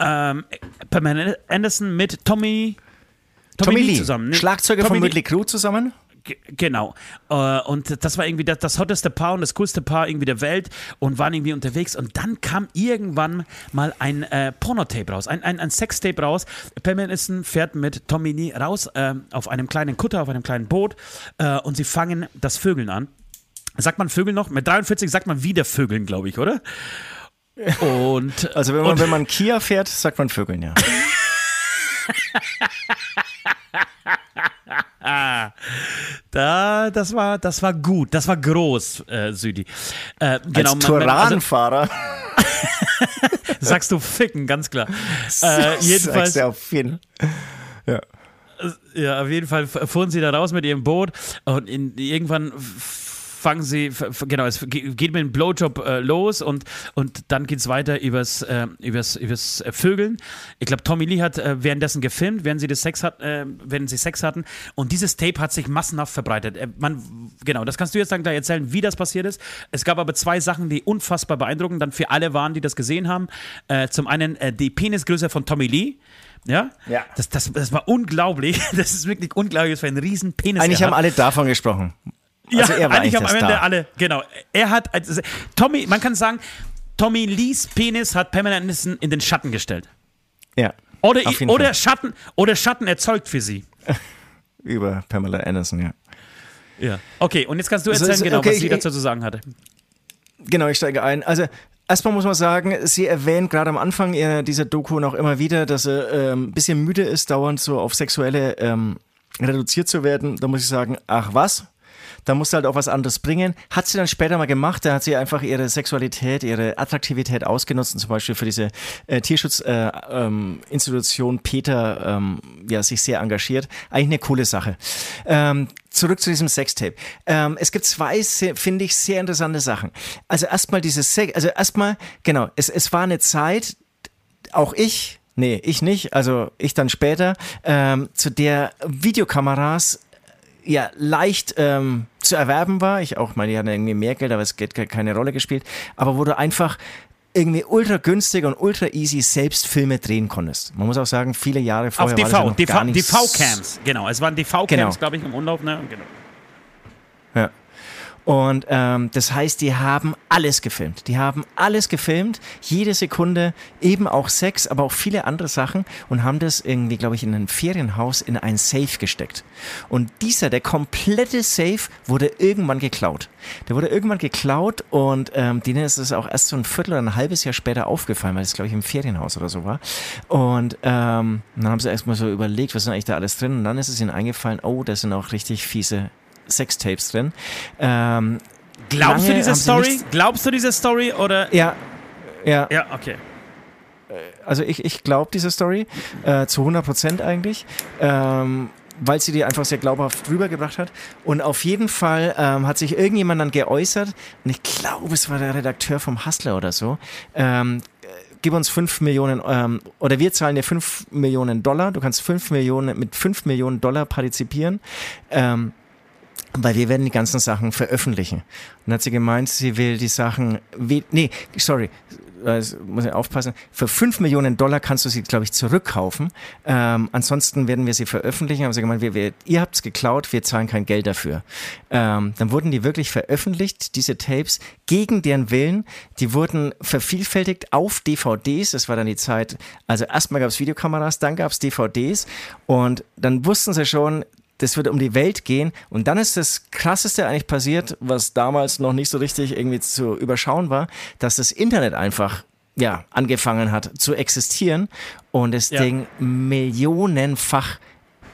ähm, Pamela Anderson mit Tommy, Tommy, Tommy Lee zusammen. Ne? Schlagzeuger Tommy von Mötley Crüe zusammen? Genau. Äh, und das war irgendwie das, das hotteste Paar und das coolste Paar irgendwie der Welt und waren irgendwie unterwegs. Und dann kam irgendwann mal ein äh, Pornotape raus, ein, ein, ein Sextape raus. Pam Anderson fährt mit Tommy raus äh, auf einem kleinen Kutter, auf einem kleinen Boot äh, und sie fangen das Vögeln an. Sagt man Vögel noch? Mit 43 sagt man wieder Vögeln, glaube ich, oder? Und, also wenn man, und, wenn man Kia fährt, sagt man Vögeln, ja. da, das war, das war gut, das war groß, äh, Südi. Äh, genau, Als Turanfahrer. Also, sagst du ficken, ganz klar. Äh, jedenfalls. Sagst du auf jeden Ja. Ja, auf jeden Fall fuhren sie da raus mit ihrem Boot und in, irgendwann fangen sie, genau, es geht mit dem Blowjob äh, los und, und dann geht es weiter übers, äh, übers, übers äh, Vögeln. Ich glaube, Tommy Lee hat äh, währenddessen gefilmt, während sie, das Sex hat, äh, während sie Sex hatten. Und dieses Tape hat sich massenhaft verbreitet. Äh, man, genau, das kannst du jetzt dann gleich erzählen, wie das passiert ist. Es gab aber zwei Sachen, die unfassbar beeindruckend dann für alle waren, die das gesehen haben. zum einen die Penisgröße von Tommy Lee. Ja? ja. Das, das, das war unglaublich. Das ist wirklich unglaublich, was für ein riesen Penis Eigentlich haben alle davon gesprochen. Also ja, er war eigentlich am Ende Star. alle, genau. Er hat, also, Tommy, man kann sagen, Tommy Lees Penis hat Pamela Anderson in den Schatten gestellt. Ja. Oder, oder, Schatten, oder Schatten erzeugt für sie. Über Pamela Anderson, ja. Ja. Okay, und jetzt kannst du erzählen, also, genau, okay, was sie dazu zu sagen hatte. Genau, ich steige ein. Also, Erstmal muss man sagen, sie erwähnt gerade am Anfang dieser Doku noch immer wieder, dass sie ähm, ein bisschen müde ist, dauernd so auf sexuelle ähm, reduziert zu werden. Da muss ich sagen, ach was? Da musste halt auch was anderes bringen. Hat sie dann später mal gemacht, da hat sie einfach ihre Sexualität, ihre Attraktivität ausgenutzt, zum Beispiel für diese äh, Tierschutzinstitution äh, ähm, Peter ähm, ja, sich sehr engagiert. Eigentlich eine coole Sache. Ähm, zurück zu diesem Sextape. Ähm, es gibt zwei, finde ich, sehr interessante Sachen. Also erstmal dieses Sex, also erstmal, genau, es, es war eine Zeit, auch ich, Nee, ich nicht, also ich dann später, ähm, zu der Videokameras ja leicht ähm, zu erwerben war. Ich auch meine, die hatten irgendwie mehr Geld, aber es hat keine Rolle gespielt. Aber wo du einfach irgendwie ultra günstig und ultra easy selbst Filme drehen konntest. Man muss auch sagen, viele Jahre vorher Auf DV, war das ja noch DV, gar nicht DV-Camps, genau. Es waren DV-Camps, genau. glaube ich, im Umlauf. Ne? Genau. Und ähm, das heißt, die haben alles gefilmt. Die haben alles gefilmt, jede Sekunde, eben auch Sex, aber auch viele andere Sachen und haben das irgendwie, glaube ich, in ein Ferienhaus in ein Safe gesteckt. Und dieser, der komplette Safe, wurde irgendwann geklaut. Der wurde irgendwann geklaut und ähm, denen ist es auch erst so ein Viertel oder ein halbes Jahr später aufgefallen, weil es, glaube ich, im Ferienhaus oder so war. Und ähm, dann haben sie erstmal so überlegt, was ist eigentlich da alles drin? Und dann ist es ihnen eingefallen, oh, da sind auch richtig fiese Sextapes drin. Ähm, Glaubst du diese Story? Glaubst du diese Story oder? Ja, ja. Ja, okay. Äh, also ich, ich glaube diese Story äh, zu 100 Prozent eigentlich. Ähm, weil sie die einfach sehr glaubhaft rübergebracht hat. Und auf jeden Fall ähm, hat sich irgendjemand dann geäußert, und ich glaube, es war der Redakteur vom Hustler oder so, ähm, gib uns 5 Millionen, ähm, oder wir zahlen dir 5 Millionen Dollar, du kannst 5 Millionen, mit 5 Millionen Dollar partizipieren. Ähm, weil wir werden die ganzen Sachen veröffentlichen. Und dann hat sie gemeint, sie will die Sachen, nee, sorry, also muss ich aufpassen, für 5 Millionen Dollar kannst du sie, glaube ich, zurückkaufen. Ähm, ansonsten werden wir sie veröffentlichen. Haben sie gemeint, wir, wir, ihr habt es geklaut, wir zahlen kein Geld dafür. Ähm, dann wurden die wirklich veröffentlicht, diese Tapes, gegen deren Willen. Die wurden vervielfältigt auf DVDs. Das war dann die Zeit, also erstmal gab es Videokameras, dann gab es DVDs und dann wussten sie schon, das wird um die Welt gehen. Und dann ist das Krasseste eigentlich passiert, was damals noch nicht so richtig irgendwie zu überschauen war, dass das Internet einfach ja, angefangen hat zu existieren und das ja. Ding millionenfach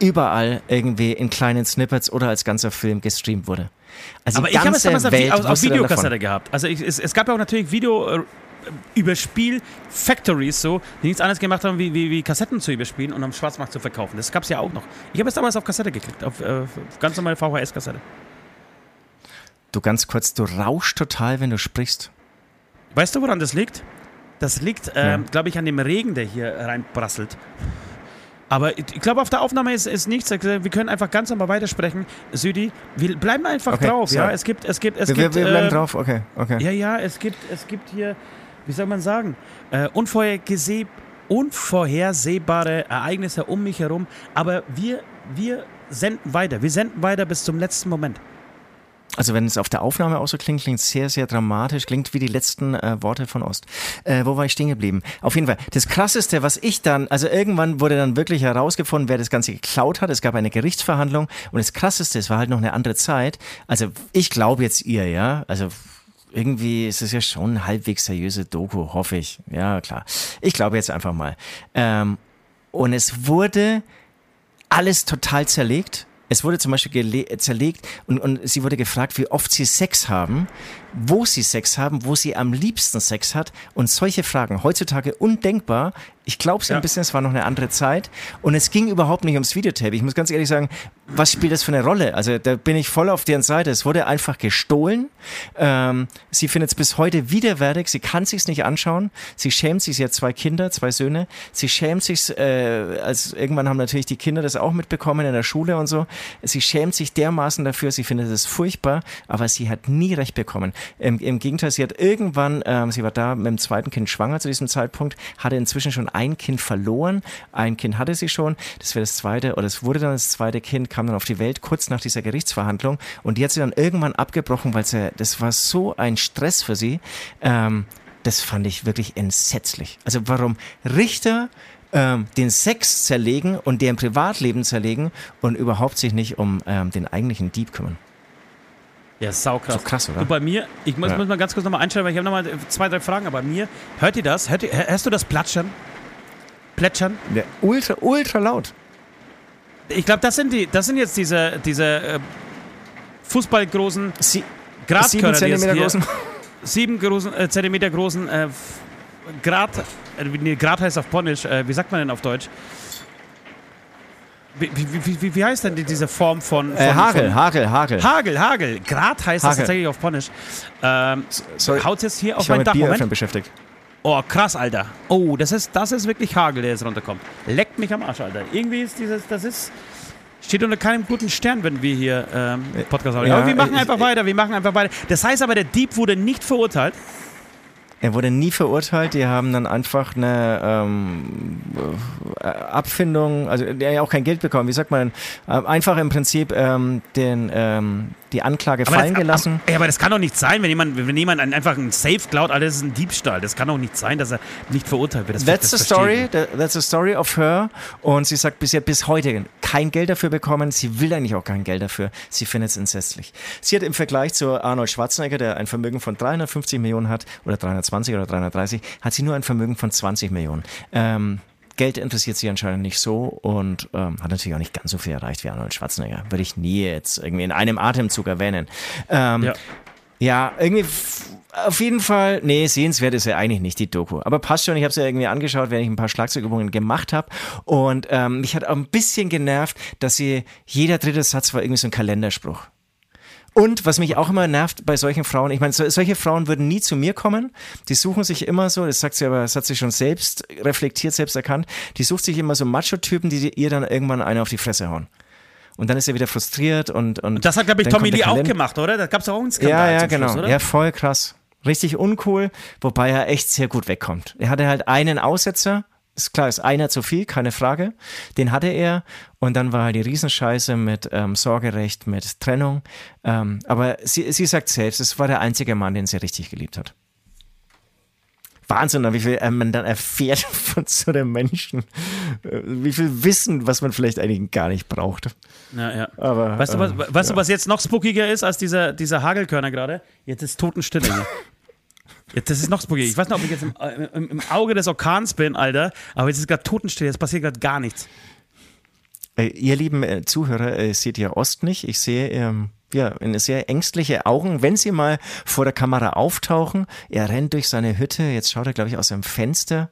überall irgendwie in kleinen Snippets oder als ganzer Film gestreamt wurde. Also Aber ich habe es damals Welt auf, auf Videokassette gehabt. Also ich, es, es, gab ja auch natürlich Video äh, Überspiel Factories so, die nichts anderes gemacht haben, wie, wie, wie Kassetten zu überspielen und am Schwarzmarkt zu verkaufen. Das gab es ja auch noch. Ich habe es damals auf Kassette gekriegt, auf, äh, ganz normale VHS-Kassette. Du ganz kurz, du rauschst total, wenn du sprichst. Weißt du, woran das liegt? Das liegt, ähm, ja. glaube ich, an dem Regen, der hier reinprasselt. Aber ich glaube, auf der Aufnahme ist, ist nichts. Wir können einfach ganz normal weitersprechen. Südi, wir bleiben einfach okay, drauf. Ja, es gibt, es gibt, es wir, gibt. Wir bleiben äh, drauf, okay, okay. Ja, ja, es gibt, es gibt hier wie soll man sagen, äh, unvorhersehbare Ereignisse um mich herum. Aber wir, wir senden weiter. Wir senden weiter bis zum letzten Moment. Also wenn es auf der Aufnahme auch so klingt, klingt sehr, sehr dramatisch, klingt wie die letzten äh, Worte von Ost. Äh, wo war ich stehen geblieben? Auf jeden Fall, das Krasseste, was ich dann, also irgendwann wurde dann wirklich herausgefunden, wer das Ganze geklaut hat. Es gab eine Gerichtsverhandlung und das Krasseste, es war halt noch eine andere Zeit. Also ich glaube jetzt ihr, ja, also irgendwie ist es ja schon halbwegs seriöse Doku, hoffe ich. Ja, klar. Ich glaube jetzt einfach mal. Ähm, und es wurde alles total zerlegt. Es wurde zum Beispiel zerlegt und, und sie wurde gefragt, wie oft sie Sex haben, wo sie Sex haben, wo sie am liebsten Sex hat und solche Fragen. Heutzutage undenkbar. Ich glaube es ja. ein bisschen, es war noch eine andere Zeit und es ging überhaupt nicht ums Videotape. Ich muss ganz ehrlich sagen, was spielt das für eine Rolle? Also da bin ich voll auf deren Seite. Es wurde einfach gestohlen. Ähm, sie findet es bis heute widerwärtig. Sie kann sich's nicht anschauen. Sie schämt sich. Sie hat zwei Kinder, zwei Söhne. Sie schämt sich. Äh, als irgendwann haben natürlich die Kinder das auch mitbekommen in der Schule und so. Sie schämt sich dermaßen dafür. Sie findet es furchtbar, aber sie hat nie recht bekommen. Im, im Gegenteil, sie hat irgendwann, ähm, sie war da mit dem zweiten Kind schwanger zu diesem Zeitpunkt, hatte inzwischen schon ein Kind verloren. Ein Kind hatte sie schon. Das wäre das zweite oder es wurde dann das zweite Kind kam dann auf die Welt kurz nach dieser Gerichtsverhandlung und die hat sie dann irgendwann abgebrochen, weil sie, das war so ein Stress für sie. Ähm, das fand ich wirklich entsetzlich. Also warum Richter ähm, den Sex zerlegen und deren Privatleben zerlegen und überhaupt sich nicht um ähm, den eigentlichen Dieb kümmern. Ja, saukrass. So krass, oder? Du, bei mir, ich muss, ja. muss mal ganz kurz nochmal einstellen, weil ich habe nochmal zwei, drei Fragen, aber bei mir, hört ihr das? Hört ihr, hörst du das Platschern? Plätschern? Ja, ultra, ultra laut. Ich glaube, das sind die, das sind jetzt diese, diese äh, fußballgroßen Sie Graskörner, sieben Zentimeter großen. Sieben großen, äh, Zentimeter großen äh, Grad, äh, nee, Grad heißt auf Polnisch, äh, wie sagt man denn auf Deutsch? Wie, wie, wie, wie, heißt denn diese Form von. Von äh, Hagel, von, Hagel, Hagel. Hagel, Hagel. Grad heißt Hagel. das tatsächlich auf Polnisch. Ähm, Sorry, haut jetzt hier auf mein Dach. Moment. beschäftigt. Oh, krass, Alter. Oh, das ist, das ist wirklich Hagel, der jetzt runterkommt. Leckt mich am Arsch, Alter. Irgendwie ist dieses, das ist, steht unter keinem guten Stern, wenn wir hier ähm, Podcast haben. Ja, aber wir machen einfach ich, weiter, wir machen einfach weiter. Das heißt aber, der Dieb wurde nicht verurteilt. Er wurde nie verurteilt. Die haben dann einfach eine ähm, äh, Abfindung, also der ja auch kein Geld bekommen. Wie sagt man? Äh, einfach im Prinzip ähm, den ähm, die Anklage aber fallen das, gelassen. Aber, aber, das kann doch nicht sein, wenn jemand, wenn jemand einfach ein Safe klaut, alles ist ein Diebstahl. Das kann doch nicht sein, dass er nicht verurteilt wird. Das that's, the story, that's the story of her. Und sie sagt, bis, bis heute kein Geld dafür bekommen. Sie will eigentlich auch kein Geld dafür. Sie findet es entsetzlich. Sie hat im Vergleich zu Arnold Schwarzenegger, der ein Vermögen von 350 Millionen hat, oder 320 oder 330, hat sie nur ein Vermögen von 20 Millionen. Ähm, Geld interessiert sie anscheinend nicht so und ähm, hat natürlich auch nicht ganz so viel erreicht wie Arnold Schwarzenegger. Würde ich nie jetzt irgendwie in einem Atemzug erwähnen. Ähm, ja. ja, irgendwie auf jeden Fall, nee, sehenswert ist ja eigentlich nicht die Doku. Aber passt schon, ich habe es ja irgendwie angeschaut, wenn ich ein paar Schlagzeugübungen gemacht habe. Und ähm, mich hat auch ein bisschen genervt, dass sie, jeder dritte Satz war irgendwie so ein Kalenderspruch. Und was mich auch immer nervt bei solchen Frauen, ich meine, so, solche Frauen würden nie zu mir kommen. Die suchen sich immer so, das sagt sie aber, das hat sie schon selbst reflektiert, selbst erkannt, die sucht sich immer so Macho-Typen, die ihr dann irgendwann eine auf die Fresse hauen. Und dann ist er wieder frustriert und. Und, und das hat, glaube ich, Tommy Lee auch gemacht, oder? Da gab es auch einen Skandal. Ja, ja, genau. Schluss, ja, voll krass. Richtig uncool, wobei er echt sehr gut wegkommt. Er hatte halt einen Aussetzer, ist klar, ist einer zu viel, keine Frage. Den hatte er und dann war halt die Riesenscheiße mit ähm, Sorgerecht, mit Trennung. Ähm, aber sie, sie sagt selbst, es war der einzige Mann, den sie richtig geliebt hat. Wahnsinn, wie viel äh, man dann erfährt von so einem Menschen. Äh, wie viel Wissen, was man vielleicht eigentlich gar nicht braucht. Ja, ja. Aber, weißt, du, was, äh, weißt ja. du, was jetzt noch spookiger ist als dieser, dieser Hagelkörner gerade? Jetzt ist Totenstille. Jetzt, das ist noch spooky. Ich weiß nicht, ob ich jetzt im, im, im Auge des Orkans bin, Alter, aber jetzt ist gerade Totenstille, jetzt passiert gerade gar nichts. ihr lieben Zuhörer, seht ihr Ost nicht. Ich sehe ähm, ja, in sehr ängstliche Augen, wenn sie mal vor der Kamera auftauchen. Er rennt durch seine Hütte, jetzt schaut er, glaube ich, aus dem Fenster.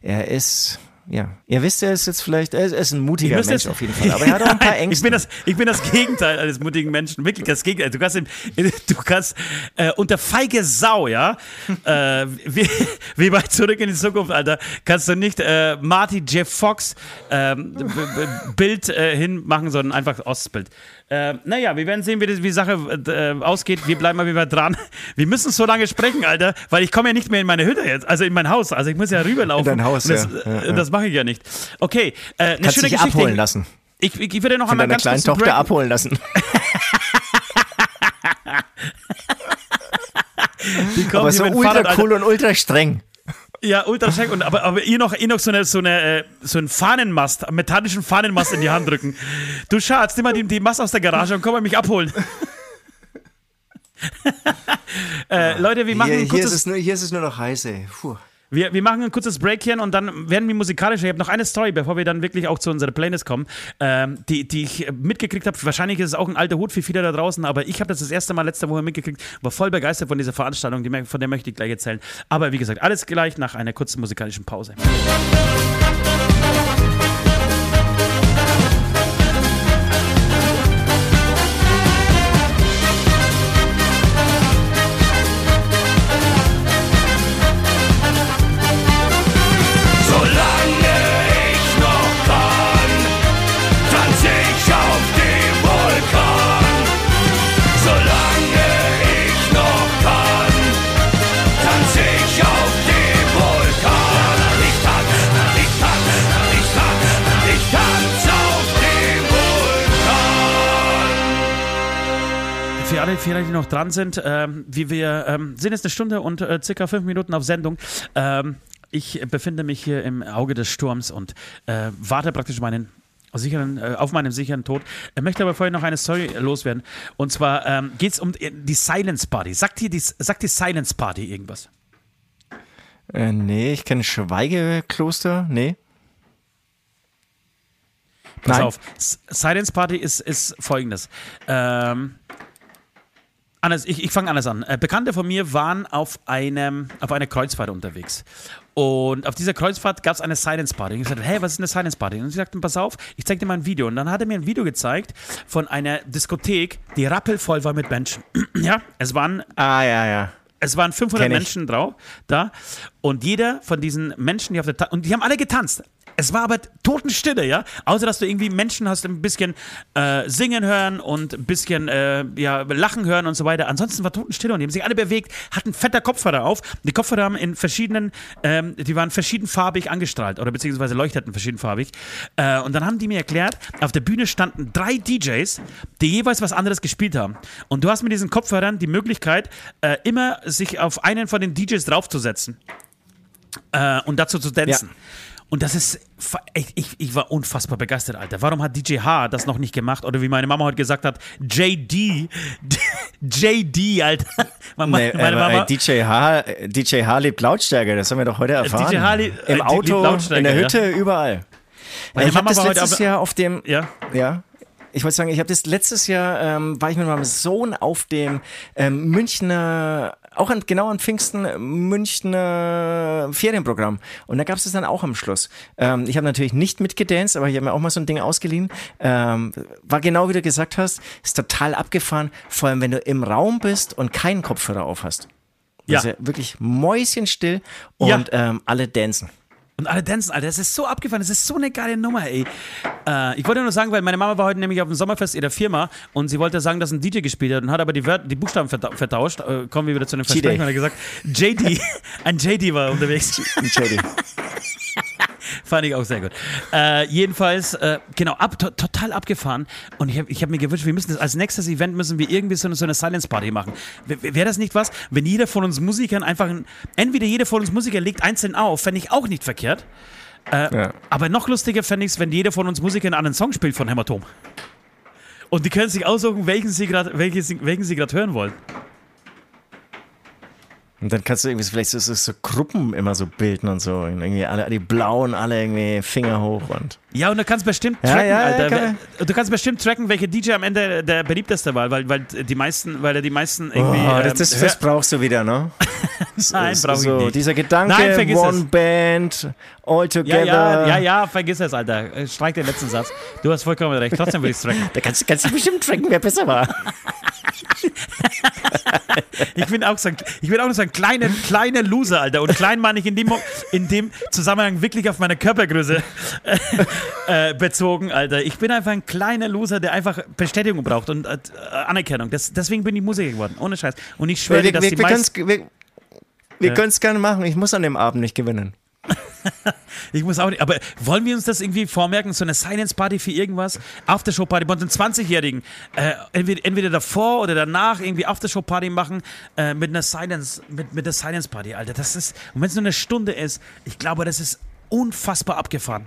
Er ist ja, ihr wisst, er ist jetzt vielleicht, er ist ein mutiger Mensch jetzt, auf jeden Fall, aber er hat auch ein paar Ängste. ich, bin das, ich bin das Gegenteil eines mutigen Menschen, wirklich das Gegenteil. Du kannst, du kannst äh, unter feige Sau, ja, äh, wie, wie bei Zurück in die Zukunft, Alter, kannst du nicht äh, Marty Jeff Fox ähm, Bild äh, hinmachen, sondern einfach Ostbild. Äh, naja, wir werden sehen, wie, die Sache äh, ausgeht. Wir bleiben mal wieder dran. Wir müssen so lange sprechen, Alter, weil ich komme ja nicht mehr in meine Hütte jetzt, also in mein Haus. Also ich muss ja rüberlaufen. In dein Haus, das, ja. ja, das mache ich ja nicht. Okay, äh, eine Kannst schöne dich Geschichte. abholen lassen. Ich, ich, ich würde noch Von einmal ganz kleinen Tochter Break. abholen lassen. Die kommen Aber so ultra Fahrrad, cool und ultra streng. Ja, ultra streng. Und, aber, aber ihr noch, ihr noch so, eine, so, eine, äh, so einen Fahnenmast, einen metallischen Fahnenmast in die Hand drücken. Du Schatz, nimm mal die, die Mast aus der Garage und komm mal mich abholen. äh, Leute, wir machen hier, hier, ist es nur, hier ist es nur noch heiße. Puh. Wir, wir machen ein kurzes Break hier und dann werden wir musikalisch. Ich habe noch eine Story, bevor wir dann wirklich auch zu unserer Playlist kommen, ähm, die, die ich mitgekriegt habe. Wahrscheinlich ist es auch ein alter Hut für viele da draußen, aber ich habe das das erste Mal letzte Woche mitgekriegt, war voll begeistert von dieser Veranstaltung, die, von der möchte ich gleich erzählen. Aber wie gesagt, alles gleich nach einer kurzen musikalischen Pause. alle vielleicht, die noch dran sind, ähm, wie wir ähm, sind jetzt eine Stunde und äh, circa fünf Minuten auf Sendung. Ähm, ich befinde mich hier im Auge des Sturms und äh, warte praktisch meinen sicheren, äh, auf meinen sicheren Tod. Ich möchte aber vorher noch eine Story loswerden. Und zwar ähm, geht es um die Silence Party. Sagt dir die, sagt die Silence Party irgendwas? Äh, nee, ich kenne Schweigekloster. Nee. Pass Nein. auf. Silence Party ist, ist folgendes. Ähm, Anders, ich, ich fange anders an. Äh, Bekannte von mir waren auf, einem, auf einer Kreuzfahrt unterwegs. Und auf dieser Kreuzfahrt gab es eine Silence Party. Und ich sagte, hey, was ist eine Silence Party? Und sie sagten, pass auf, ich zeig dir mal ein Video. Und dann hat er mir ein Video gezeigt von einer Diskothek, die rappelvoll war mit Menschen. ja, es waren. Ah, ja, ja. Es waren 500 Menschen drauf, da. Und jeder von diesen Menschen, die auf der. Ta und die haben alle getanzt. Es war aber Totenstille, ja. Außer dass du irgendwie Menschen hast ein bisschen äh, singen hören und ein bisschen äh, ja, lachen hören und so weiter. Ansonsten war Totenstille und die haben sich alle bewegt, hatten fetter Kopfhörer auf. Die Kopfhörer haben in verschiedenen, ähm, die waren verschiedenfarbig angestrahlt oder beziehungsweise leuchteten verschiedenfarbig. Äh, und dann haben die mir erklärt, auf der Bühne standen drei DJs, die jeweils was anderes gespielt haben. Und du hast mit diesen Kopfhörern die Möglichkeit, äh, immer sich auf einen von den DJs draufzusetzen. Äh, und dazu zu tanzen. Ja. Und das ist, ich, ich, ich, war unfassbar begeistert, Alter. Warum hat DJ H das noch nicht gemacht? Oder wie meine Mama heute gesagt hat, JD, JD, Alter. Meine, nee, meine Mama, DJ, H, DJ H lebt Lautstärke, das haben wir doch heute erfahren. DJ H Im äh, Auto, in der Hütte, ja. überall. Meine ich habe das letztes Jahr auf dem, ja, ja ich wollte sagen, ich habe das letztes Jahr, ähm, war ich mit meinem Sohn auf dem ähm, Münchner auch an, genau an Pfingsten Münchner Ferienprogramm. Und da gab es das dann auch am Schluss. Ähm, ich habe natürlich nicht mitgedanced, aber ich habe mir auch mal so ein Ding ausgeliehen. Ähm, war genau wie du gesagt hast, ist total abgefahren, vor allem wenn du im Raum bist und keinen Kopfhörer auf hast. Ja. Also wirklich mäuschenstill und ja. ähm, alle dancen. Und alle tanzen, Alter, das ist so abgefahren, das ist so eine geile Nummer, ey. Äh, ich wollte nur sagen, weil meine Mama war heute nämlich auf dem Sommerfest ihrer Firma und sie wollte sagen, dass ein DJ gespielt hat und hat aber die, Wörter, die Buchstaben vertauscht. Äh, kommen wir wieder zu dem Versprechen, hat er gesagt, JD, ein JD war unterwegs. Ein JD. Fand ich auch sehr gut. Äh, jedenfalls, äh, genau, ab, to total abgefahren. Und ich habe ich hab mir gewünscht, wir müssen das als nächstes Event müssen wir irgendwie so eine, so eine Silence Party machen. Wäre das nicht was, wenn jeder von uns Musikern einfach, ein, entweder jeder von uns Musiker legt einzeln auf, fände ich auch nicht verkehrt. Äh, ja. Aber noch lustiger fände ich es, wenn jeder von uns Musikern einen Song spielt von Hämatom. Und die können sich aussuchen, welchen sie gerade hören wollen. Und dann kannst du irgendwie vielleicht so, so, so, Gruppen immer so bilden und so. Und irgendwie alle, die Blauen, alle irgendwie Finger hoch und. Ja, und du kannst bestimmt tracken, ja, ja, Alter. Kann du kannst bestimmt tracken, welche DJ am Ende der beliebteste war, weil, weil die meisten, weil er die meisten irgendwie. Oh, das, das, das brauchst du wieder, ne? Nein, brauch ich nicht. Dieser Gedanke, Nein, One es. Band, all together. Ja, ja, ja, ja, vergiss es, Alter. Streik den letzten Satz. Du hast vollkommen recht. Trotzdem würde ich es tracken. Da kannst, kannst du bestimmt tracken, wer besser war. ich bin auch so ein, ich bin auch so ein kleiner, kleiner Loser, Alter. Und klein meine ich in dem, in dem Zusammenhang wirklich auf meine Körpergröße äh, bezogen, Alter. Ich bin einfach ein kleiner Loser, der einfach Bestätigung braucht und äh, Anerkennung. Das, deswegen bin ich Musiker geworden, ohne Scheiß. Und ich schwöre, wir, dass wir, die meisten... Wir, ja. können es gerne machen. Ich muss an dem Abend nicht gewinnen. ich muss auch nicht. Aber wollen wir uns das irgendwie vormerken? So eine Silence-Party für irgendwas? Aftershow-Party bei uns 20-Jährigen. Äh, entweder, entweder, davor oder danach irgendwie Aftershow-Party machen äh, mit einer Silence, mit, mit der Silence-Party, Alter. Das ist, und wenn es nur eine Stunde ist, ich glaube, das ist unfassbar abgefahren.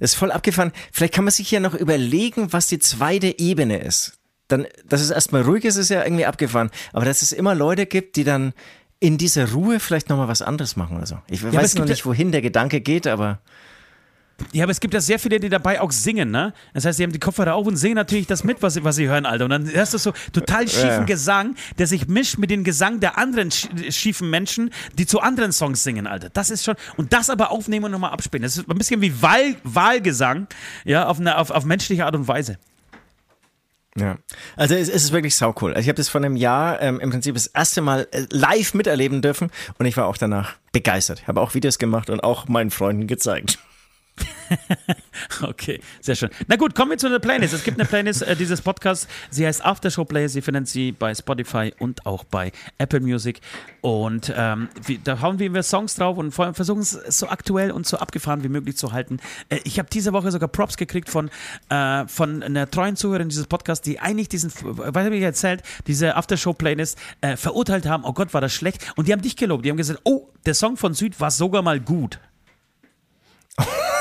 Das ist voll abgefahren. Vielleicht kann man sich ja noch überlegen, was die zweite Ebene ist. Dann, dass es erstmal ruhig ist, ist ja irgendwie abgefahren. Aber dass es immer Leute gibt, die dann in dieser Ruhe vielleicht nochmal was anderes machen oder so. Ich ja, weiß noch nicht, wohin der Gedanke geht, aber. Ja, aber es gibt ja sehr viele, die dabei auch singen, ne? Das heißt, sie haben die Kopfhörer auf und singen natürlich das mit, was sie, was sie hören, Alter. Und dann hörst du so total schiefen ja. Gesang, der sich mischt mit dem Gesang der anderen schiefen Menschen, die zu anderen Songs singen, Alter. Das ist schon. Und das aber aufnehmen und nochmal abspielen. Das ist ein bisschen wie Wahl, Wahlgesang, ja, auf, eine, auf, auf menschliche Art und Weise. Ja, also es, es ist wirklich saucool. Also ich habe das vor einem Jahr ähm, im Prinzip das erste Mal äh, live miterleben dürfen und ich war auch danach begeistert. Habe auch Videos gemacht und auch meinen Freunden gezeigt. okay, sehr schön. Na gut, kommen wir zu einer Playlist. Es gibt eine Playlist äh, dieses Podcasts. Sie heißt Aftershow Playlist. Sie finden sie bei Spotify und auch bei Apple Music. Und ähm, wie, da hauen wir Songs drauf und versuchen es so aktuell und so abgefahren wie möglich zu halten. Äh, ich habe diese Woche sogar Props gekriegt von, äh, von einer treuen Zuhörerin dieses Podcasts, die eigentlich diesen, was habe ich erzählt, diese Aftershow Playlist äh, verurteilt haben. Oh Gott, war das schlecht. Und die haben dich gelobt. Die haben gesagt, oh, der Song von Süd war sogar mal gut.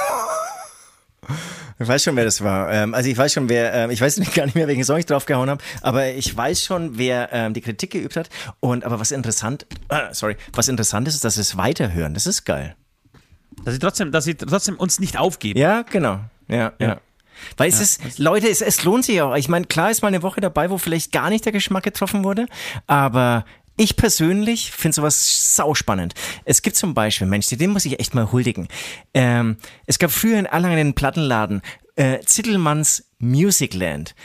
Ich weiß schon, wer das war. Ähm, also ich weiß schon, wer, ähm, ich weiß gar nicht mehr, welchen Song ich draufgehauen habe, aber ich weiß schon, wer ähm, die Kritik geübt hat. Und aber was interessant, äh, sorry, was interessant ist, ist, dass sie es weiterhören. Das ist geil. Dass sie trotzdem, dass sie trotzdem uns nicht aufgeben. Ja, genau. Ja, ja. ja. Weil es ja, ist, Leute, es, es lohnt sich auch. Ich meine, klar ist mal eine Woche dabei, wo vielleicht gar nicht der Geschmack getroffen wurde, aber ich persönlich finde sowas sauspannend. Es gibt zum Beispiel, Mensch, dem muss ich echt mal huldigen. Ähm, es gab früher in Erlangen einen Plattenladen, äh, Zittelmanns Musicland.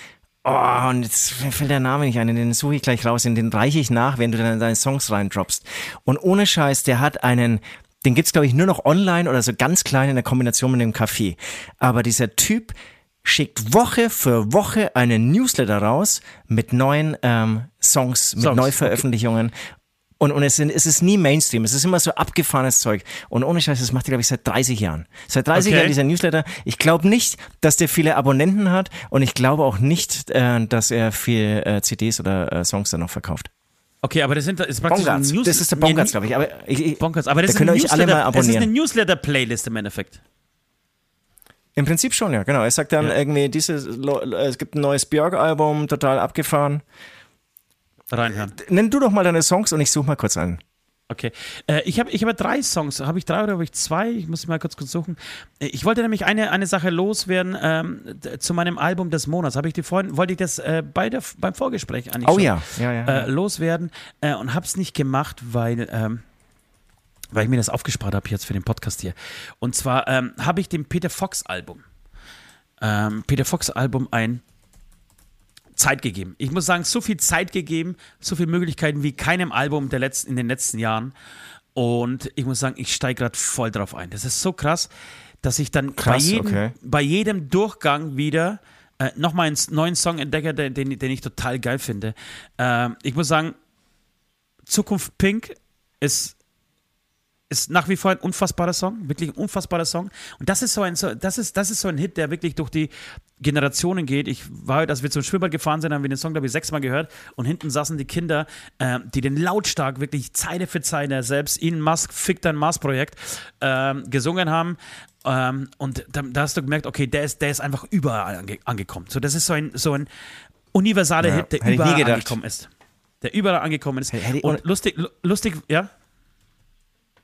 Oh, und jetzt fällt der Name nicht ein, den suche ich gleich raus, den reiche ich nach, wenn du dann deine Songs reindroppst. Und ohne Scheiß, der hat einen, den gibt's glaube ich nur noch online oder so ganz klein in der Kombination mit dem Café. Aber dieser Typ, schickt Woche für Woche einen Newsletter raus mit neuen ähm, Songs, mit Songs, Neuveröffentlichungen. Okay. Und, und es, sind, es ist nie Mainstream, es ist immer so abgefahrenes Zeug. Und ohne Scheiß, das macht er, glaube ich, seit 30 Jahren. Seit 30 okay. Jahren dieser Newsletter. Ich glaube nicht, dass der viele Abonnenten hat und ich glaube auch nicht, äh, dass er viel äh, CDs oder äh, Songs dann noch verkauft. Okay, aber das, sind, ist praktisch Bongarts. ein News Das ist der Bongarts, glaube ich. Aber ich, ich Bongarts. aber das da ist könnt ihr euch alle mal abonnieren. Das ist eine Newsletter-Playlist im Endeffekt. Im Prinzip schon, ja, genau. Er sagt dann ja. irgendwie, dieses, es gibt ein neues Björk-Album, total abgefahren. Reinhören. Nenn du doch mal deine Songs und ich suche mal kurz einen. Okay. Äh, ich habe ich hab drei Songs. Habe ich drei oder habe ich zwei? Ich muss mal kurz, kurz suchen. Äh, ich wollte nämlich eine, eine Sache loswerden ähm, zu meinem Album des Monats. Habe ich die vorhin, wollte ich das äh, bei der, beim Vorgespräch eigentlich oh, schon, ja. Ja, ja, äh, loswerden äh, und habe es nicht gemacht, weil. Ähm, weil ich mir das aufgespart habe jetzt für den Podcast hier. Und zwar ähm, habe ich dem Peter Fox Album, ähm, Peter Fox Album ein Zeit gegeben. Ich muss sagen, so viel Zeit gegeben, so viele Möglichkeiten wie keinem Album der letzten, in den letzten Jahren. Und ich muss sagen, ich steige gerade voll drauf ein. Das ist so krass, dass ich dann krass, bei, jedem, okay. bei jedem Durchgang wieder äh, nochmal einen neuen Song entdecke, den, den, den ich total geil finde. Äh, ich muss sagen, Zukunft Pink ist ist nach wie vor ein unfassbarer Song, wirklich ein unfassbarer Song. Und das ist so ein, das ist, das ist so ein Hit, der wirklich durch die Generationen geht. Ich war heute, als wir zum Schwimmbad gefahren sind, haben wir den Song, glaube ich, sechsmal gehört und hinten saßen die Kinder, äh, die den lautstark wirklich Zeile für Zeile selbst Elon Musk Fick dein Mars-Projekt äh, gesungen haben. Ähm, und da, da, hast du gemerkt, okay, der ist, der ist einfach überall ange angekommen. So, das ist so ein, so ein universaler ja, Hit, der überall angekommen ist. Der überall angekommen ist. und lustig, lustig, ja?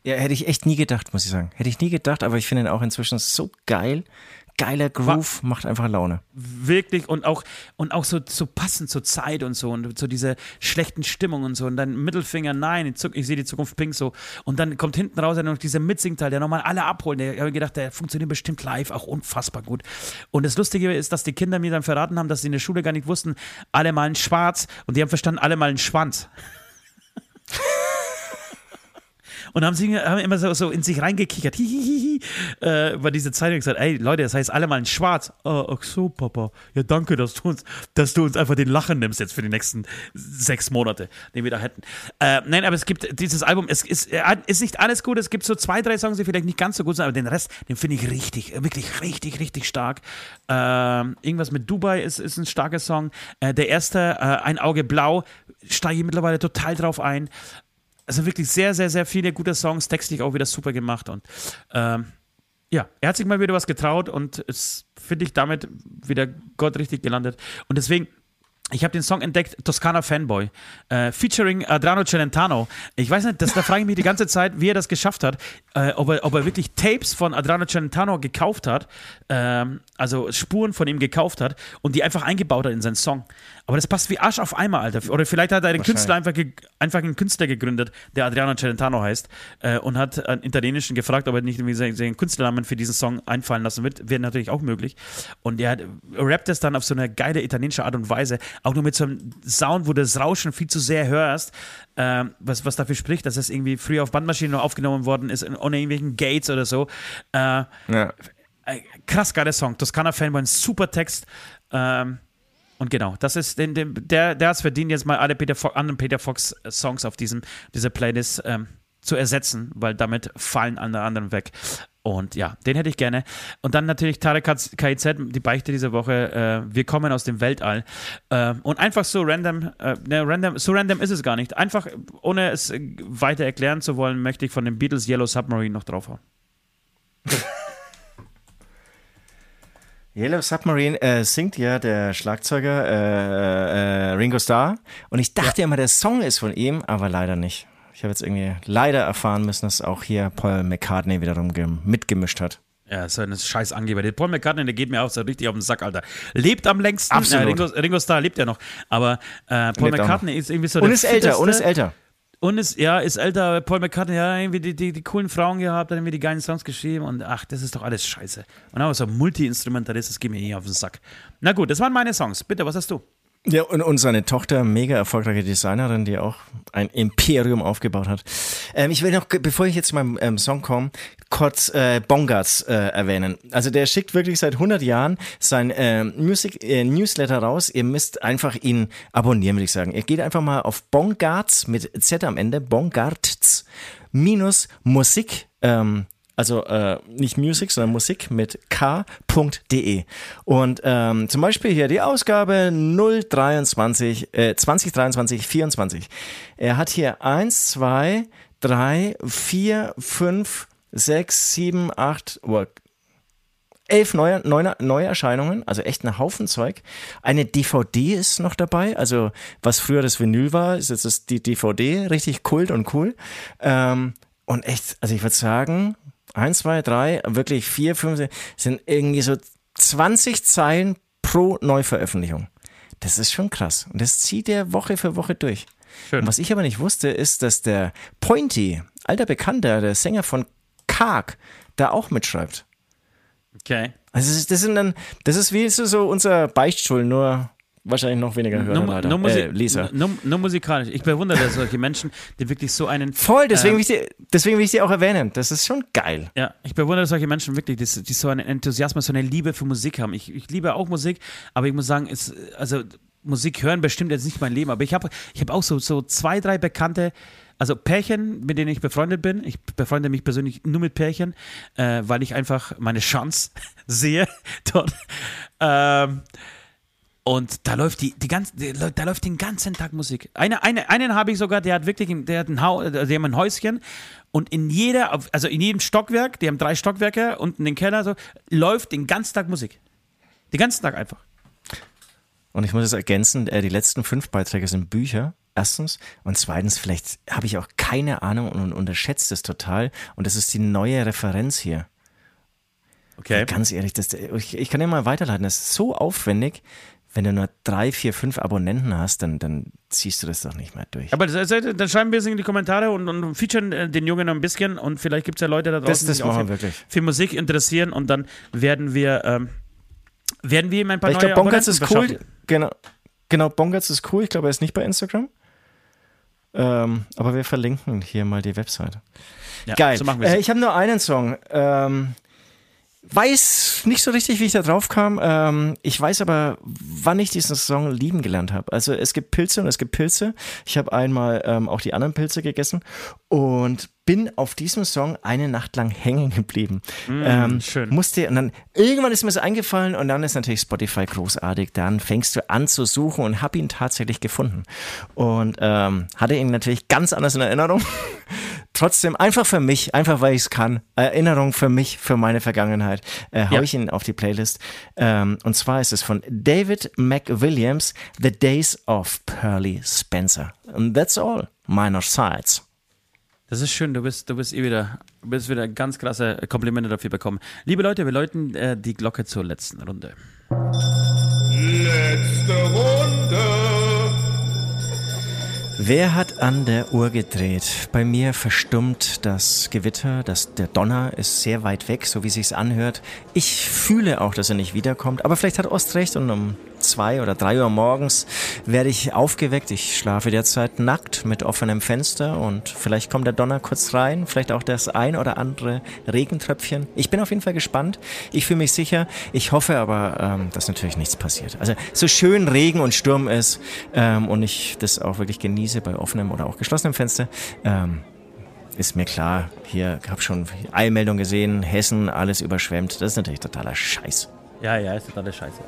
Ja, hätte ich echt nie gedacht, muss ich sagen. Hätte ich nie gedacht, aber ich finde ihn auch inzwischen so geil. Geiler Groove, macht einfach Laune. Wirklich und auch, und auch so, so passend zur Zeit und so und so diese schlechten Stimmungen und so und dann Mittelfinger, nein, ich, ich sehe die Zukunft pink so und dann kommt hinten raus noch dieser Mitsingteil, der nochmal alle abholt. Ich habe gedacht, der funktioniert bestimmt live auch unfassbar gut. Und das Lustige ist, dass die Kinder mir dann verraten haben, dass sie in der Schule gar nicht wussten, alle malen schwarz und die haben verstanden, alle malen Schwanz. und haben, sie, haben immer so, so in sich reingekichert. Hihihi, äh, über diese Zeitung gesagt, ey Leute, das heißt alle mal in schwarz. Oh, ach so, Papa. Ja, danke, dass du uns, dass du uns einfach den Lachen nimmst jetzt für die nächsten sechs Monate, den wir da hätten. Äh, nein, aber es gibt dieses Album, es ist, äh, ist nicht alles gut. Es gibt so zwei, drei Songs, die vielleicht nicht ganz so gut sind, aber den Rest, den finde ich richtig, wirklich richtig, richtig stark. Äh, irgendwas mit Dubai ist, ist ein starker Song. Äh, der erste, äh, Ein Auge Blau, steige ich mittlerweile total drauf ein. Also wirklich sehr, sehr, sehr viele gute Songs, textlich auch wieder super gemacht und ähm, ja, er hat sich mal wieder was getraut und ist, finde ich, damit wieder Gott richtig gelandet. Und deswegen, ich habe den Song entdeckt, Toscana Fanboy, äh, featuring Adriano Celentano. Ich weiß nicht, das, da frage ich mich die ganze Zeit, wie er das geschafft hat, äh, ob, er, ob er wirklich Tapes von Adriano Celentano gekauft hat, ähm, also Spuren von ihm gekauft hat und die einfach eingebaut hat in seinen Song. Aber das passt wie Arsch auf Eimer, Alter. Oder vielleicht hat er einen Künstler einfach, einfach einen Künstler gegründet, der Adriano Celentano heißt, äh, und hat einen italienischen gefragt, ob er nicht irgendwie seinen Künstlernamen für diesen Song einfallen lassen wird. Wäre natürlich auch möglich. Und er rappt es dann auf so eine geile italienische Art und Weise, auch nur mit so einem Sound, wo du das Rauschen viel zu sehr hörst, äh, was, was dafür spricht, dass es irgendwie früher auf Bandmaschinen noch aufgenommen worden ist, ohne irgendwelchen Gates oder so. Äh, ja. Äh, krass geiler Song. Toskana Fanboy, ein super Text. Ähm, und genau, das ist den, den, der, der hat es verdient, jetzt mal alle Peter Fo anderen Peter Fox äh, Songs auf diesem, dieser Playlist ähm, zu ersetzen, weil damit fallen alle anderen weg. Und ja, den hätte ich gerne. Und dann natürlich Tarek KIZ, die Beichte dieser Woche. Äh, wir kommen aus dem Weltall. Äh, und einfach so random, äh, ne, random, so random ist es gar nicht. Einfach, ohne es weiter erklären zu wollen, möchte ich von den Beatles Yellow Submarine noch draufhauen. Yellow Submarine äh, singt ja der Schlagzeuger äh, äh, Ringo Starr. Und ich dachte ja. immer, der Song ist von ihm, aber leider nicht. Ich habe jetzt irgendwie leider erfahren müssen, dass auch hier Paul McCartney wiederum mitgemischt hat. Ja, so ein scheiß Angeber. Der Paul McCartney, der geht mir auch so richtig auf den Sack, Alter. Lebt am längsten. Absolut. Äh, Ringo, Ringo, Starr lebt ja noch. Aber äh, Paul lebt McCartney ist irgendwie so der Und ist älter, und ist älter. Und ist, ja, ist älter, Paul McCartney, ja, irgendwie die, die, die coolen Frauen gehabt, hat irgendwie die geilen Songs geschrieben und ach, das ist doch alles scheiße. Und auch so Multi-Instrumentalist, das geht mir eh auf den Sack. Na gut, das waren meine Songs. Bitte, was hast du? Ja, und, und seine Tochter, mega erfolgreiche Designerin, die auch ein Imperium aufgebaut hat. Ähm, ich will noch, bevor ich jetzt zu meinem ähm, Song komme, kurz äh, Bongarts äh, erwähnen. Also der schickt wirklich seit 100 Jahren sein äh, Music äh, Newsletter raus. Ihr müsst einfach ihn abonnieren, würde ich sagen. Ihr geht einfach mal auf Bongarts mit Z am Ende, Bongarts minus Musik ähm, also äh, nicht Music, sondern Musik mit k.de. Und ähm, zum Beispiel hier die Ausgabe 023, äh, 2023, 24. Er hat hier 1, 2, 3, 4, 5, 6, 7, 8, oh, elf neue, neue, neue Erscheinungen, also echt ein Haufen Zeug. Eine DVD ist noch dabei, also was früher das Vinyl war, ist jetzt die DVD, richtig kult und cool. Ähm, und echt, also ich würde sagen, eins, zwei, drei, wirklich vier, fünf, sind irgendwie so 20 Zeilen pro Neuveröffentlichung. Das ist schon krass. Und das zieht er Woche für Woche durch. Schön. Und was ich aber nicht wusste, ist, dass der Pointy, alter Bekannter, der Sänger von Karg, da auch mitschreibt. Okay. Also das, sind dann, das ist wie so unser Beichtstuhl, nur wahrscheinlich noch weniger Hörer, nur, nur, Musik, äh, Leser. Nur, nur, musikalisch. Ich bewundere solche Menschen, die wirklich so einen. Voll, deswegen, äh, will, ich sie, deswegen will ich sie auch erwähnen. Das ist schon geil. Ja, ich bewundere solche Menschen wirklich, die, die so einen Enthusiasmus, so eine Liebe für Musik haben. Ich, ich liebe auch Musik, aber ich muss sagen, es, also Musik hören bestimmt jetzt nicht mein Leben, aber ich habe ich hab auch so, so zwei, drei bekannte. Also Pärchen, mit denen ich befreundet bin. Ich befreunde mich persönlich nur mit Pärchen, äh, weil ich einfach meine Chance sehe dort. Ähm, und da läuft die, die ganze, da läuft den ganzen Tag Musik. Eine, eine, einen habe ich sogar, der hat wirklich, der hat ein, Haus, also die haben ein Häuschen und in jeder, also in jedem Stockwerk, die haben drei Stockwerke unten den Keller so, läuft den ganzen Tag Musik. Den ganzen Tag einfach. Und ich muss es ergänzen, äh, die letzten fünf Beiträge sind Bücher. Erstens. Und zweitens, vielleicht habe ich auch keine Ahnung und unterschätzt es total. Und das ist die neue Referenz hier. Okay. Ganz ehrlich, das, ich, ich kann ja mal weiterleiten. Das ist so aufwendig wenn du nur drei, vier, fünf Abonnenten hast, dann, dann ziehst du das doch nicht mehr durch. Aber das, dann schreiben wir es in die Kommentare und, und featuren äh, den Jungen noch ein bisschen und vielleicht gibt es ja Leute da draußen, das, das die sich für, für Musik interessieren und dann werden wir, ähm, werden wir ihm ein paar ich neue glaub, Bongatz ist cool. Genau, genau, Bongatz ist cool. Ich glaube, er ist nicht bei Instagram. Ähm, aber wir verlinken hier mal die Webseite. Ja, Geil. So äh, ich habe nur einen Song. Ähm, weiß nicht so richtig, wie ich da drauf kam. Ähm, ich weiß aber, wann ich diesen Song lieben gelernt habe. Also es gibt Pilze und es gibt Pilze. Ich habe einmal ähm, auch die anderen Pilze gegessen und bin auf diesem Song eine Nacht lang hängen geblieben. Mm, ähm, schön. Musste, und dann irgendwann ist mir so eingefallen und dann ist natürlich Spotify großartig. Dann fängst du an zu suchen und habe ihn tatsächlich gefunden. Und ähm, hatte ihn natürlich ganz anders in Erinnerung. Trotzdem einfach für mich, einfach weil ich es kann. Erinnerung für mich, für meine Vergangenheit. Äh, hau ja. ich ihn auf die Playlist. Ähm, und zwar ist es von David McWilliams, The Days of Pearly Spencer. And that's all. Minor Sides. Das ist schön, du bist, du bist eh wieder, du bist wieder ganz krasse Komplimente dafür bekommen. Liebe Leute, wir läuten äh, die Glocke zur letzten Runde. Letzte Runde. Wer hat an der Uhr gedreht? Bei mir verstummt das Gewitter, das, der Donner ist sehr weit weg, so wie sich's anhört. Ich fühle auch, dass er nicht wiederkommt, aber vielleicht hat Ost recht und um zwei oder drei Uhr morgens werde ich aufgeweckt. Ich schlafe derzeit nackt mit offenem Fenster und vielleicht kommt der Donner kurz rein, vielleicht auch das ein oder andere Regentröpfchen. Ich bin auf jeden Fall gespannt. Ich fühle mich sicher. Ich hoffe aber, ähm, dass natürlich nichts passiert. Also so schön Regen und Sturm ist ähm, und ich das auch wirklich genieße bei offenem oder auch geschlossenem Fenster. Ähm, ist mir klar, hier habe schon Eilmeldung gesehen, Hessen, alles überschwemmt. Das ist natürlich totaler Scheiß. Ja, ja, ist totaler Scheiße.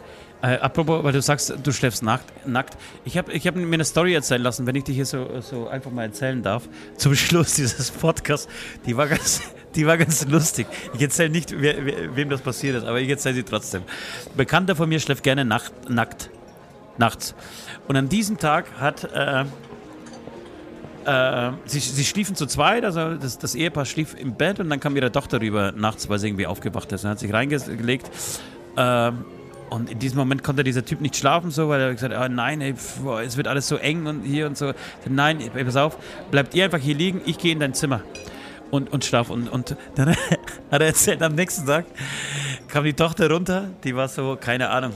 Äh, apropos, weil du sagst, du schläfst nackt. nackt. Ich habe ich hab mir eine Story erzählen lassen, wenn ich dich hier so, so einfach mal erzählen darf, zum Schluss dieses Podcasts. Die war ganz, die war ganz lustig. Ich erzähle nicht, wer, wer, wem das passiert ist, aber ich erzähle sie trotzdem. Bekannter von mir schläft gerne nacht, nackt. Nachts. Und an diesem Tag hat. Äh, äh, sie, sie schliefen zu zweit, also das, das, Ehepaar schlief im Bett und dann kam ihre Tochter rüber nachts, weil sie irgendwie aufgewacht ist. Und hat sich reingelegt. Äh, und in diesem Moment konnte dieser Typ nicht schlafen, so, weil er gesagt hat, oh nein, ey, pf, es wird alles so eng und hier und so. Nein, ey, pass auf, bleibt ihr einfach hier liegen, ich gehe in dein Zimmer und, und schlaf. Und, und dann hat er erzählt, am nächsten Tag kam die Tochter runter, die war so, keine Ahnung,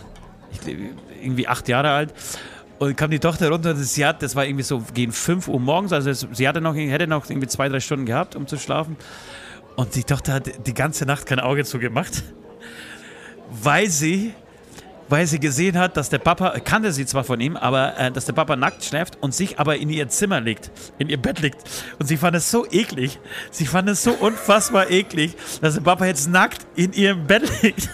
irgendwie acht Jahre alt. Und kam die Tochter runter und sie hat, das war irgendwie so gegen 5 Uhr morgens, also sie hatte noch, hätte noch irgendwie zwei, drei Stunden gehabt, um zu schlafen. Und die Tochter hat die ganze Nacht kein Auge zugemacht, weil sie weil sie gesehen hat, dass der Papa, kannte sie zwar von ihm, aber äh, dass der Papa nackt schläft und sich aber in ihr Zimmer legt, in ihr Bett liegt. Und sie fand es so eklig, sie fand es so unfassbar eklig, dass der Papa jetzt nackt in ihrem Bett liegt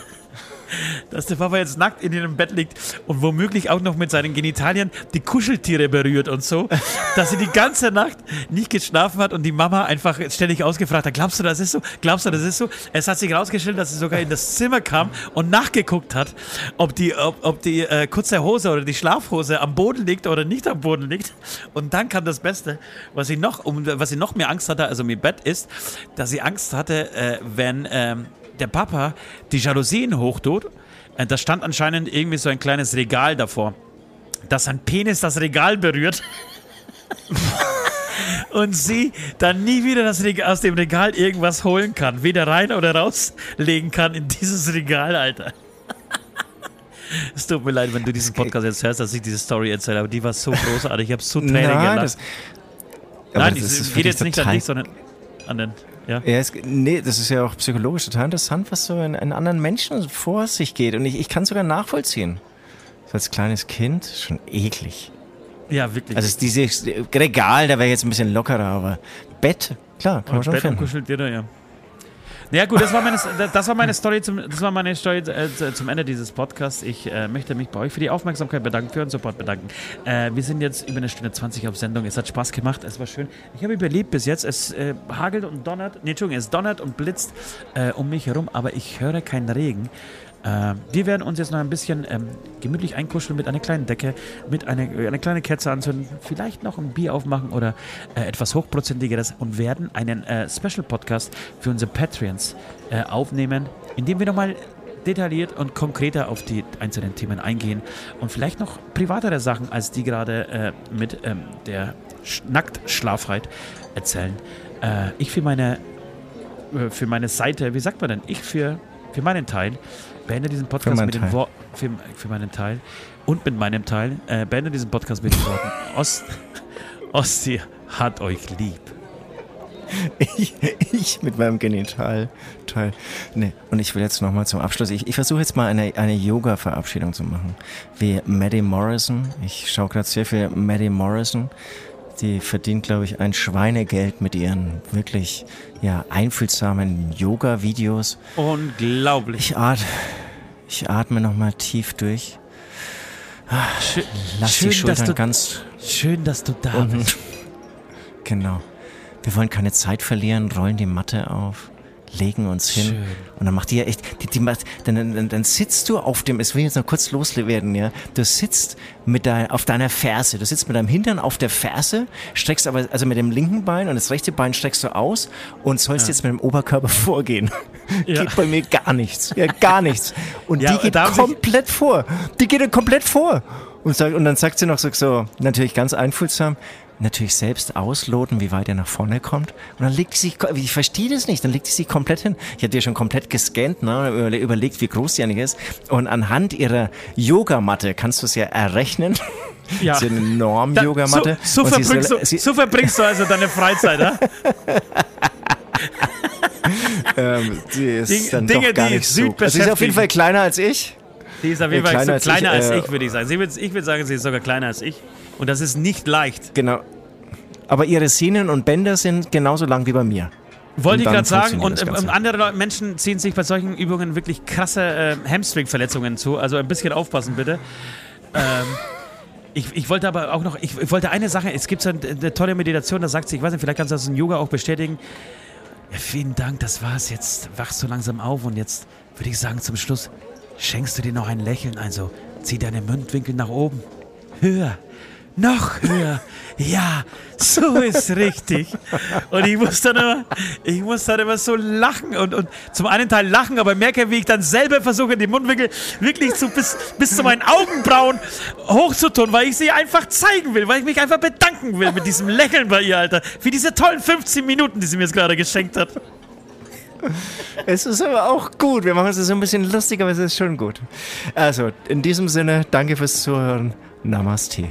dass der Papa jetzt nackt in ihrem Bett liegt und womöglich auch noch mit seinen Genitalien die Kuscheltiere berührt und so, dass sie die ganze Nacht nicht geschlafen hat und die Mama einfach ständig ausgefragt hat, glaubst du, das ist so? Glaubst du, das ist so? Es hat sich herausgestellt, dass sie sogar in das Zimmer kam und nachgeguckt hat, ob die, ob, ob die äh, kurze Hose oder die Schlafhose am Boden liegt oder nicht am Boden liegt. Und dann kam das Beste, was sie noch, um, was sie noch mehr Angst hatte, also mit Bett ist, dass sie Angst hatte, äh, wenn ähm, der Papa die Jalousien hochtut. Äh, da stand anscheinend irgendwie so ein kleines Regal davor. Dass sein Penis das Regal berührt. und sie dann nie wieder das Regal, aus dem Regal irgendwas holen kann. Weder rein oder rauslegen kann in dieses Regal, Alter. Es tut mir leid, wenn du diesen Podcast jetzt hörst, dass ich diese Story erzähle, aber die war so großartig. Ich habe so Tränen Nein, gelacht. Nein, es geht jetzt nicht an dich, sondern an den. Ja. ja es, nee, das ist ja auch psychologisch total interessant, was so in, in anderen Menschen vor sich geht. Und ich, ich kann sogar nachvollziehen. So als kleines Kind schon eklig. Ja, wirklich. Also dieses Regal, da wäre jetzt ein bisschen lockerer, aber Bett, klar, kann man schon Bett finden. Jeder, ja. Ja gut, das war meine, das war meine Story zum, das war meine Story äh, zum Ende dieses Podcasts. Ich äh, möchte mich bei euch für die Aufmerksamkeit bedanken, für den Support bedanken. Äh, wir sind jetzt über eine Stunde 20 auf Sendung. Es hat Spaß gemacht, es war schön. Ich habe überlebt bis jetzt. Es äh, hagelt und donnert, nee, Entschuldigung, es donnert und blitzt äh, um mich herum, aber ich höre keinen Regen. Äh, wir werden uns jetzt noch ein bisschen ähm, gemütlich einkuscheln mit einer kleinen Decke, mit einer eine kleine Kerze anzünden, vielleicht noch ein Bier aufmachen oder äh, etwas hochprozentigeres und werden einen äh, Special-Podcast für unsere Patreons äh, aufnehmen, in dem wir nochmal detailliert und konkreter auf die einzelnen Themen eingehen und vielleicht noch privatere Sachen als die gerade äh, mit ähm, der Sch Nacktschlafheit erzählen. Äh, ich für meine, für meine Seite, wie sagt man denn? Ich für, für meinen Teil beende diesen Podcast mit den Worten, für, für, meinen Teil und mit meinem Teil, äh, beende diesen Podcast mit den Worten, Ost, Ostsee hat euch lieb. Ich, ich mit meinem Genital. Toll. Nee. Und ich will jetzt nochmal zum Abschluss. Ich, ich versuche jetzt mal eine, eine Yoga-Verabschiedung zu machen. Wie Maddie Morrison. Ich schaue gerade sehr viel Maddie Morrison. Die verdient, glaube ich, ein Schweinegeld mit ihren wirklich ja, einfühlsamen Yoga-Videos. Unglaublich. Ich, atme. Ich atme nochmal tief durch. Schön, Lass schön, die Schultern du, ganz. Schön, dass du da unten. bist. Genau. Wir wollen keine Zeit verlieren, rollen die Matte auf legen uns hin. Schön. Und dann macht die ja echt, die, die macht, dann, dann, dann sitzt du auf dem, es will jetzt noch kurz loswerden, ja. Du sitzt mit dein, auf deiner Ferse, du sitzt mit deinem Hintern auf der Ferse, streckst aber, also mit dem linken Bein und das rechte Bein streckst du aus und sollst ja. jetzt mit dem Oberkörper vorgehen. Ja. Geht bei mir gar nichts. Ja, gar nichts. Und ja, die geht komplett vor. Die geht komplett vor. Und, sagt, und dann sagt sie noch so, so, natürlich ganz einfühlsam, natürlich selbst ausloten, wie weit er nach vorne kommt. Und dann legt sie sich, ich verstehe das nicht, dann legt sie sich komplett hin. Ich habe dir schon komplett gescannt, ne, überlegt, wie groß die eigentlich ist. Und anhand ihrer Yogamatte kannst du es ja errechnen. Ja. Das ist eine Norm-Yogamatte. So, so, verbringst du, so verbringst du also deine Freizeit, ja? ähm, die ist Ding, dann Dinge, doch gar nicht so. Also sie ist auf jeden Fall kleiner als ich. Sie ist auf jeden Fall kleiner, so kleiner als ich, als ich äh, würde ich sagen. ich würde sagen, sie ist sogar kleiner als ich. Und das ist nicht leicht. Genau. Aber ihre Sehnen und Bänder sind genauso lang wie bei mir. Wollte ich gerade sagen, und ähm, andere Menschen ziehen sich bei solchen Übungen wirklich krasse äh, Hamstring-Verletzungen zu. Also ein bisschen aufpassen, bitte. Ähm, ich, ich, wollte aber auch noch, ich, ich, wollte eine Sache, es gibt so eine, eine, tolle Meditation, da sagt sie, ich weiß nicht, vielleicht kannst du das in Yoga auch bestätigen. Ja, vielen Dank, das war's. Jetzt wachst du langsam auf und jetzt würde ich sagen, zum Schluss schenkst du dir noch ein Lächeln ein, so zieh deine Mundwinkel nach oben. Höher. Noch höher. Ja, so ist richtig. Und ich muss dann immer, ich muss dann immer so lachen und, und zum einen Teil lachen, aber merke, wie ich dann selber versuche, die Mundwinkel wirklich so bis, bis zu meinen Augenbrauen hochzutun, weil ich sie einfach zeigen will, weil ich mich einfach bedanken will mit diesem Lächeln bei ihr, Alter. Für diese tollen 15 Minuten, die sie mir jetzt gerade geschenkt hat. Es ist aber auch gut. Wir machen es so ein bisschen lustig, aber es ist schon gut. Also, in diesem Sinne, danke fürs Zuhören. Namaste.